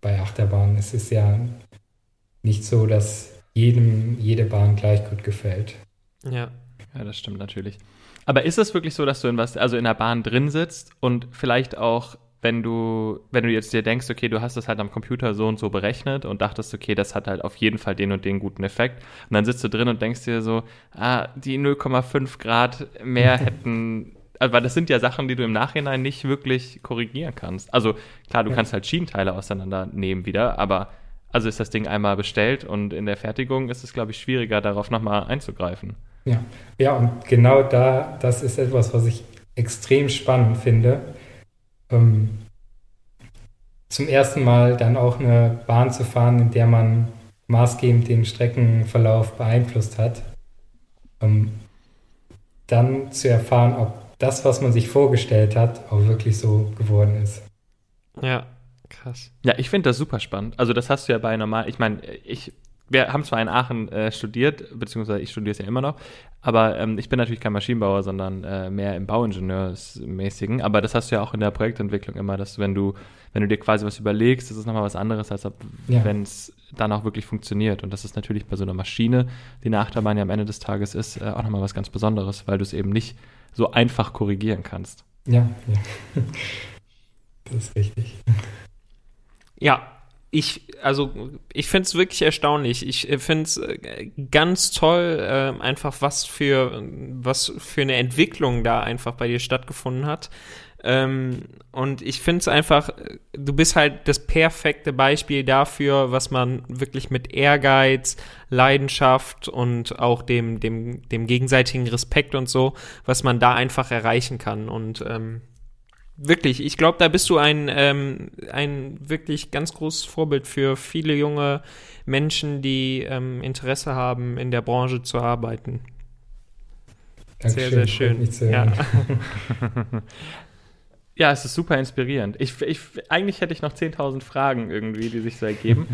bei Achterbahnen. Es ist ja nicht so, dass jedem jede Bahn gleich gut gefällt. Ja. Ja, das stimmt natürlich. Aber ist es wirklich so, dass du in was, also in der Bahn drin sitzt und vielleicht auch, wenn du, wenn du jetzt dir denkst, okay, du hast das halt am Computer so und so berechnet und dachtest, okay, das hat halt auf jeden Fall den und den guten Effekt. Und dann sitzt du drin und denkst dir so, ah, die 0,5 Grad mehr hätten also, weil das sind ja Sachen, die du im Nachhinein nicht wirklich korrigieren kannst. Also klar, du ja. kannst halt Schienenteile auseinandernehmen wieder, aber also ist das Ding einmal bestellt und in der Fertigung ist es, glaube ich, schwieriger, darauf nochmal einzugreifen. Ja. ja, und genau da, das ist etwas, was ich extrem spannend finde. Ähm, zum ersten Mal dann auch eine Bahn zu fahren, in der man maßgebend den Streckenverlauf beeinflusst hat. Ähm, dann zu erfahren, ob das, was man sich vorgestellt hat, auch wirklich so geworden ist. Ja, krass. Ja, ich finde das super spannend. Also das hast du ja bei normal, ich meine, ich wir haben zwar in Aachen äh, studiert, beziehungsweise ich studiere es ja immer noch, aber ähm, ich bin natürlich kein Maschinenbauer, sondern äh, mehr im Bauingenieursmäßigen. Aber das hast du ja auch in der Projektentwicklung immer, dass wenn du, wenn du dir quasi was überlegst, das ist nochmal was anderes, als ja. wenn es dann auch wirklich funktioniert. Und das ist natürlich bei so einer Maschine, die eine Achterbahn ja am Ende des Tages ist, äh, auch nochmal was ganz Besonderes, weil du es eben nicht so einfach korrigieren kannst. Ja, ja. Das ist richtig. Ja, ich, also, ich finde es wirklich erstaunlich. Ich äh, finde es äh, ganz toll, äh, einfach was für, was für eine Entwicklung da einfach bei dir stattgefunden hat. Ähm, und ich finde es einfach, du bist halt das perfekte Beispiel dafür, was man wirklich mit Ehrgeiz, Leidenschaft und auch dem, dem, dem gegenseitigen Respekt und so, was man da einfach erreichen kann. Und ähm, wirklich, ich glaube, da bist du ein, ähm, ein wirklich ganz großes Vorbild für viele junge Menschen, die ähm, Interesse haben, in der Branche zu arbeiten. Dankeschön, sehr, sehr schön. Ja. ja, es ist super inspirierend. Ich, ich, eigentlich hätte ich noch 10.000 Fragen irgendwie, die sich so ergeben.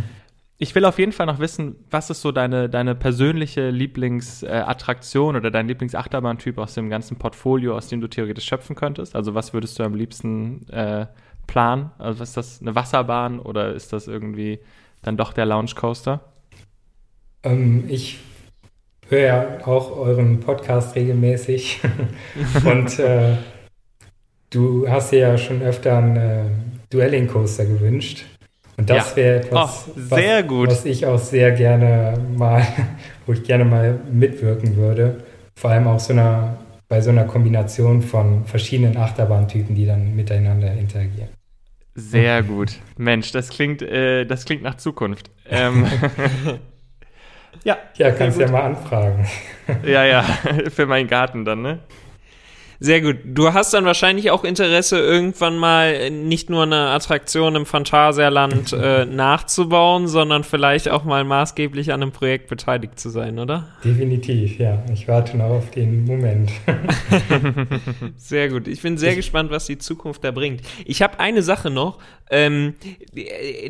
Ich will auf jeden Fall noch wissen, was ist so deine, deine persönliche Lieblingsattraktion oder dein Lieblingsachterbahntyp aus dem ganzen Portfolio, aus dem du theoretisch schöpfen könntest? Also was würdest du am liebsten äh, planen? Also ist das eine Wasserbahn oder ist das irgendwie dann doch der Lounge Coaster? Ähm, ich höre ja auch euren Podcast regelmäßig und äh, du hast dir ja schon öfter einen äh, Duelling Coaster gewünscht. Und das ja. wäre etwas, oh, was, was, ich auch sehr gerne mal, wo ich gerne mal mitwirken würde. Vor allem auch so einer, bei so einer Kombination von verschiedenen Achterbahntypen, die dann miteinander interagieren. Sehr gut. Mensch, das klingt, äh, das klingt nach Zukunft. Ähm, ja. Ja, kannst ja mal anfragen. ja, ja, für meinen Garten dann, ne? Sehr gut. Du hast dann wahrscheinlich auch Interesse, irgendwann mal nicht nur eine Attraktion im Phantasialand äh, nachzubauen, sondern vielleicht auch mal maßgeblich an einem Projekt beteiligt zu sein, oder? Definitiv, ja. Ich warte noch auf den Moment. sehr gut. Ich bin sehr ich gespannt, was die Zukunft da bringt. Ich habe eine Sache noch. Ähm,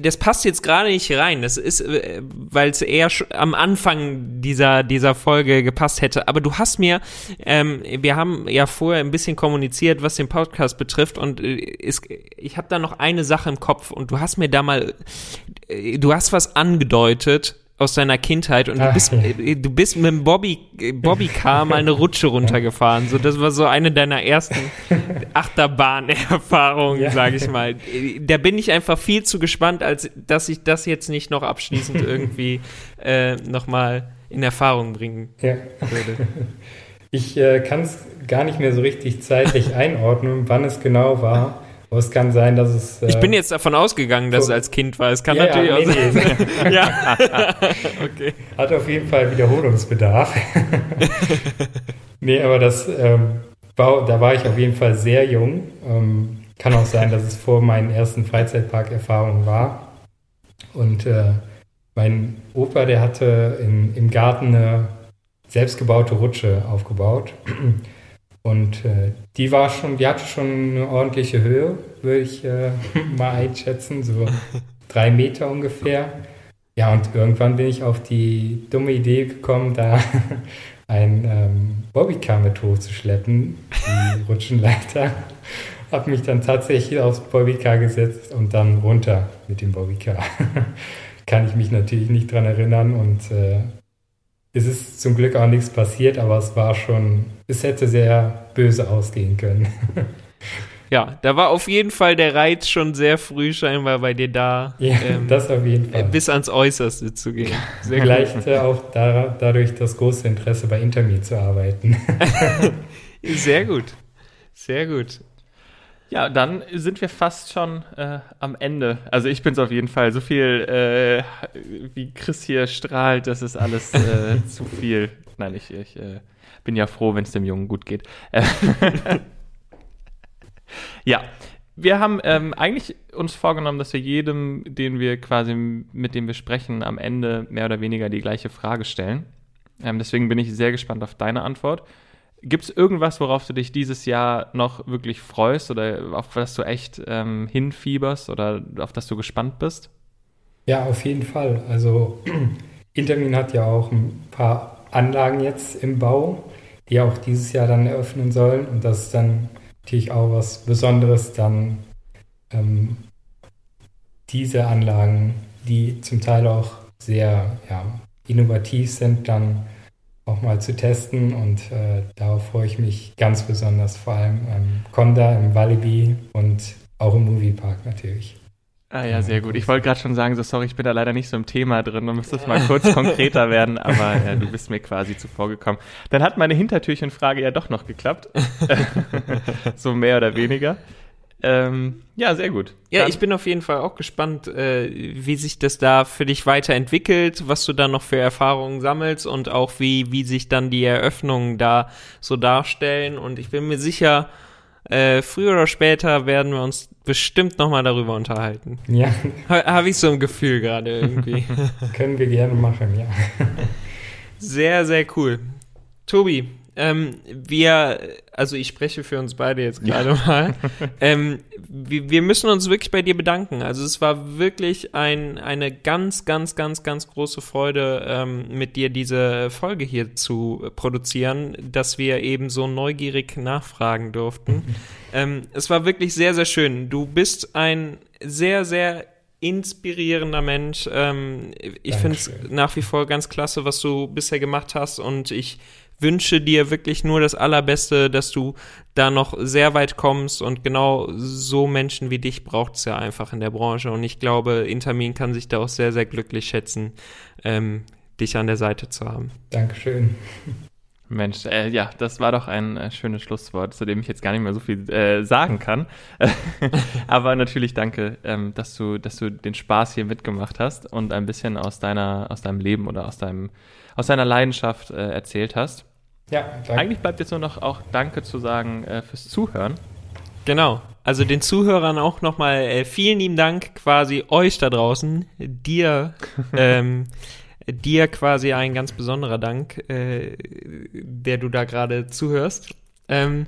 das passt jetzt gerade nicht rein. Das ist, äh, weil es eher am Anfang dieser, dieser Folge gepasst hätte. Aber du hast mir, ähm, wir haben ja vorher ein bisschen kommuniziert, was den Podcast betrifft und äh, ist, ich habe da noch eine Sache im Kopf und du hast mir da mal, äh, du hast was angedeutet aus deiner Kindheit und du bist, äh, du bist mit dem Bobby, Bobby Car mal eine Rutsche runtergefahren. So, das war so eine deiner ersten Achterbahn-Erfahrungen, ja. sage ich mal. Da bin ich einfach viel zu gespannt, als dass ich das jetzt nicht noch abschließend irgendwie äh, nochmal in Erfahrung bringen ja. würde. Ich äh, kann es gar nicht mehr so richtig zeitlich einordnen, wann es genau war. Aber es kann sein, dass es. Äh, ich bin jetzt davon ausgegangen, dass so, es als Kind war. Es kann ja, natürlich ja, nee, auch sein. Nee. ja. okay. Hat auf jeden Fall Wiederholungsbedarf. nee, aber das ähm, war, da war ich auf jeden Fall sehr jung. Ähm, kann auch sein, dass es vor meinen ersten Freizeitpark-Erfahrungen war. Und äh, mein Opa, der hatte in, im Garten eine selbstgebaute Rutsche aufgebaut. Und äh, die war schon, die hatte schon eine ordentliche Höhe würde ich äh, mal einschätzen, so drei Meter ungefähr. Ja, und irgendwann bin ich auf die dumme Idee gekommen, da ein ähm, Bobbycar mit hochzuschleppen, die Rutschenleiter. Habe mich dann tatsächlich aufs Bobbycar gesetzt und dann runter mit dem Bobbycar. Kann ich mich natürlich nicht dran erinnern und äh, es ist zum Glück auch nichts passiert, aber es war schon, es hätte sehr böse ausgehen können. Ja, da war auf jeden Fall der Reiz schon sehr früh scheinbar bei dir da. Ja, ähm, das auf jeden Fall. Bis ans Äußerste zu gehen. Sehr Vielleicht äh, auch da, dadurch das große Interesse bei Intermi zu arbeiten. sehr gut. Sehr gut. Ja, dann sind wir fast schon äh, am Ende. Also ich bin es auf jeden Fall. So viel, äh, wie Chris hier strahlt, das ist alles äh, zu viel. Nein, ich, ich äh, bin ja froh, wenn es dem Jungen gut geht. ja, wir haben ähm, eigentlich uns vorgenommen, dass wir jedem, den wir quasi mit dem wir sprechen, am Ende mehr oder weniger die gleiche Frage stellen. Ähm, deswegen bin ich sehr gespannt auf deine Antwort. Gibt es irgendwas, worauf du dich dieses Jahr noch wirklich freust oder auf das du echt ähm, hinfieberst oder auf das du gespannt bist? Ja, auf jeden Fall. Also Intermin hat ja auch ein paar Anlagen jetzt im Bau, die auch dieses Jahr dann eröffnen sollen. Und das ist dann natürlich auch was Besonderes, dann ähm, diese Anlagen, die zum Teil auch sehr ja, innovativ sind, dann auch mal zu testen und äh, darauf freue ich mich ganz besonders, vor allem im Conda, im Walibi und auch im Moviepark natürlich. Ah ja, sehr gut. Ich wollte gerade schon sagen, so sorry, ich bin da leider nicht so im Thema drin und müsste es mal kurz konkreter werden, aber ja, du bist mir quasi zuvor gekommen. Dann hat meine Hintertürchenfrage ja doch noch geklappt. so mehr oder weniger. Ähm, ja, sehr gut. Ja, Dann, ich bin auf jeden Fall auch gespannt, äh, wie sich das da für dich weiterentwickelt, was du da noch für Erfahrungen sammelst und auch wie, wie sich dann die Eröffnungen da so darstellen. Und ich bin mir sicher, äh, früher oder später werden wir uns bestimmt nochmal darüber unterhalten. Ja. Habe ich so ein Gefühl gerade irgendwie. Können wir gerne machen, ja. Sehr, sehr cool. Tobi, ähm, wir, also ich spreche für uns beide jetzt gerade ja. mal. Ähm, wir, wir, müssen uns wirklich bei dir bedanken. Also es war wirklich ein, eine ganz, ganz, ganz, ganz große Freude, ähm, mit dir diese Folge hier zu produzieren, dass wir eben so neugierig nachfragen durften. Ähm, es war wirklich sehr, sehr schön. Du bist ein sehr, sehr inspirierender Mensch. Ähm, ich finde es nach wie vor ganz klasse, was du bisher gemacht hast und ich wünsche dir wirklich nur das Allerbeste, dass du da noch sehr weit kommst und genau so Menschen wie dich braucht es ja einfach in der Branche und ich glaube, Intermin kann sich da auch sehr, sehr glücklich schätzen, ähm, dich an der Seite zu haben. Dankeschön. Mensch, äh, ja, das war doch ein äh, schönes Schlusswort, zu dem ich jetzt gar nicht mehr so viel äh, sagen kann. Aber natürlich danke, ähm, dass du, dass du den Spaß hier mitgemacht hast und ein bisschen aus deiner, aus deinem Leben oder aus deinem, aus deiner Leidenschaft äh, erzählt hast. Ja, danke. Eigentlich bleibt jetzt nur noch auch Danke zu sagen äh, fürs Zuhören. Genau. Also den Zuhörern auch nochmal äh, vielen lieben Dank quasi euch da draußen, dir. ähm, dir quasi ein ganz besonderer Dank, äh, der du da gerade zuhörst. Ähm,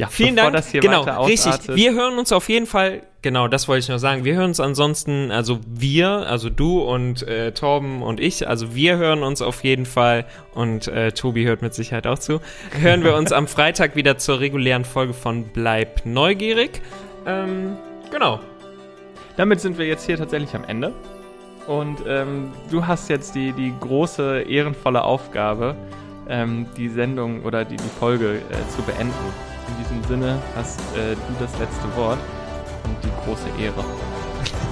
ja, vielen Dank. Das hier genau, richtig. Wir hören uns auf jeden Fall. Genau, das wollte ich noch sagen. Wir hören uns ansonsten, also wir, also du und äh, Torben und ich, also wir hören uns auf jeden Fall und äh, Tobi hört mit Sicherheit auch zu. Hören wir uns am Freitag wieder zur regulären Folge von Bleib neugierig. Ähm, genau. Damit sind wir jetzt hier tatsächlich am Ende. Und ähm, du hast jetzt die, die große, ehrenvolle Aufgabe, ähm, die Sendung oder die, die Folge äh, zu beenden. In diesem Sinne hast äh, du das letzte Wort und die große Ehre.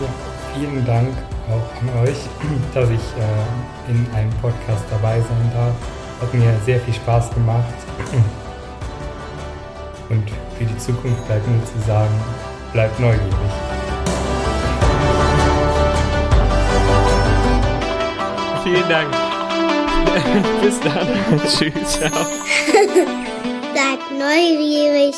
Ja, vielen Dank auch an euch, dass ich äh, in einem Podcast dabei sein darf. Hat mir sehr viel Spaß gemacht. Und für die Zukunft bleibt nur zu sagen, bleibt neugierig. Vielen Dank. Bis dann. Tschüss. Ciao. Bleibt neugierig.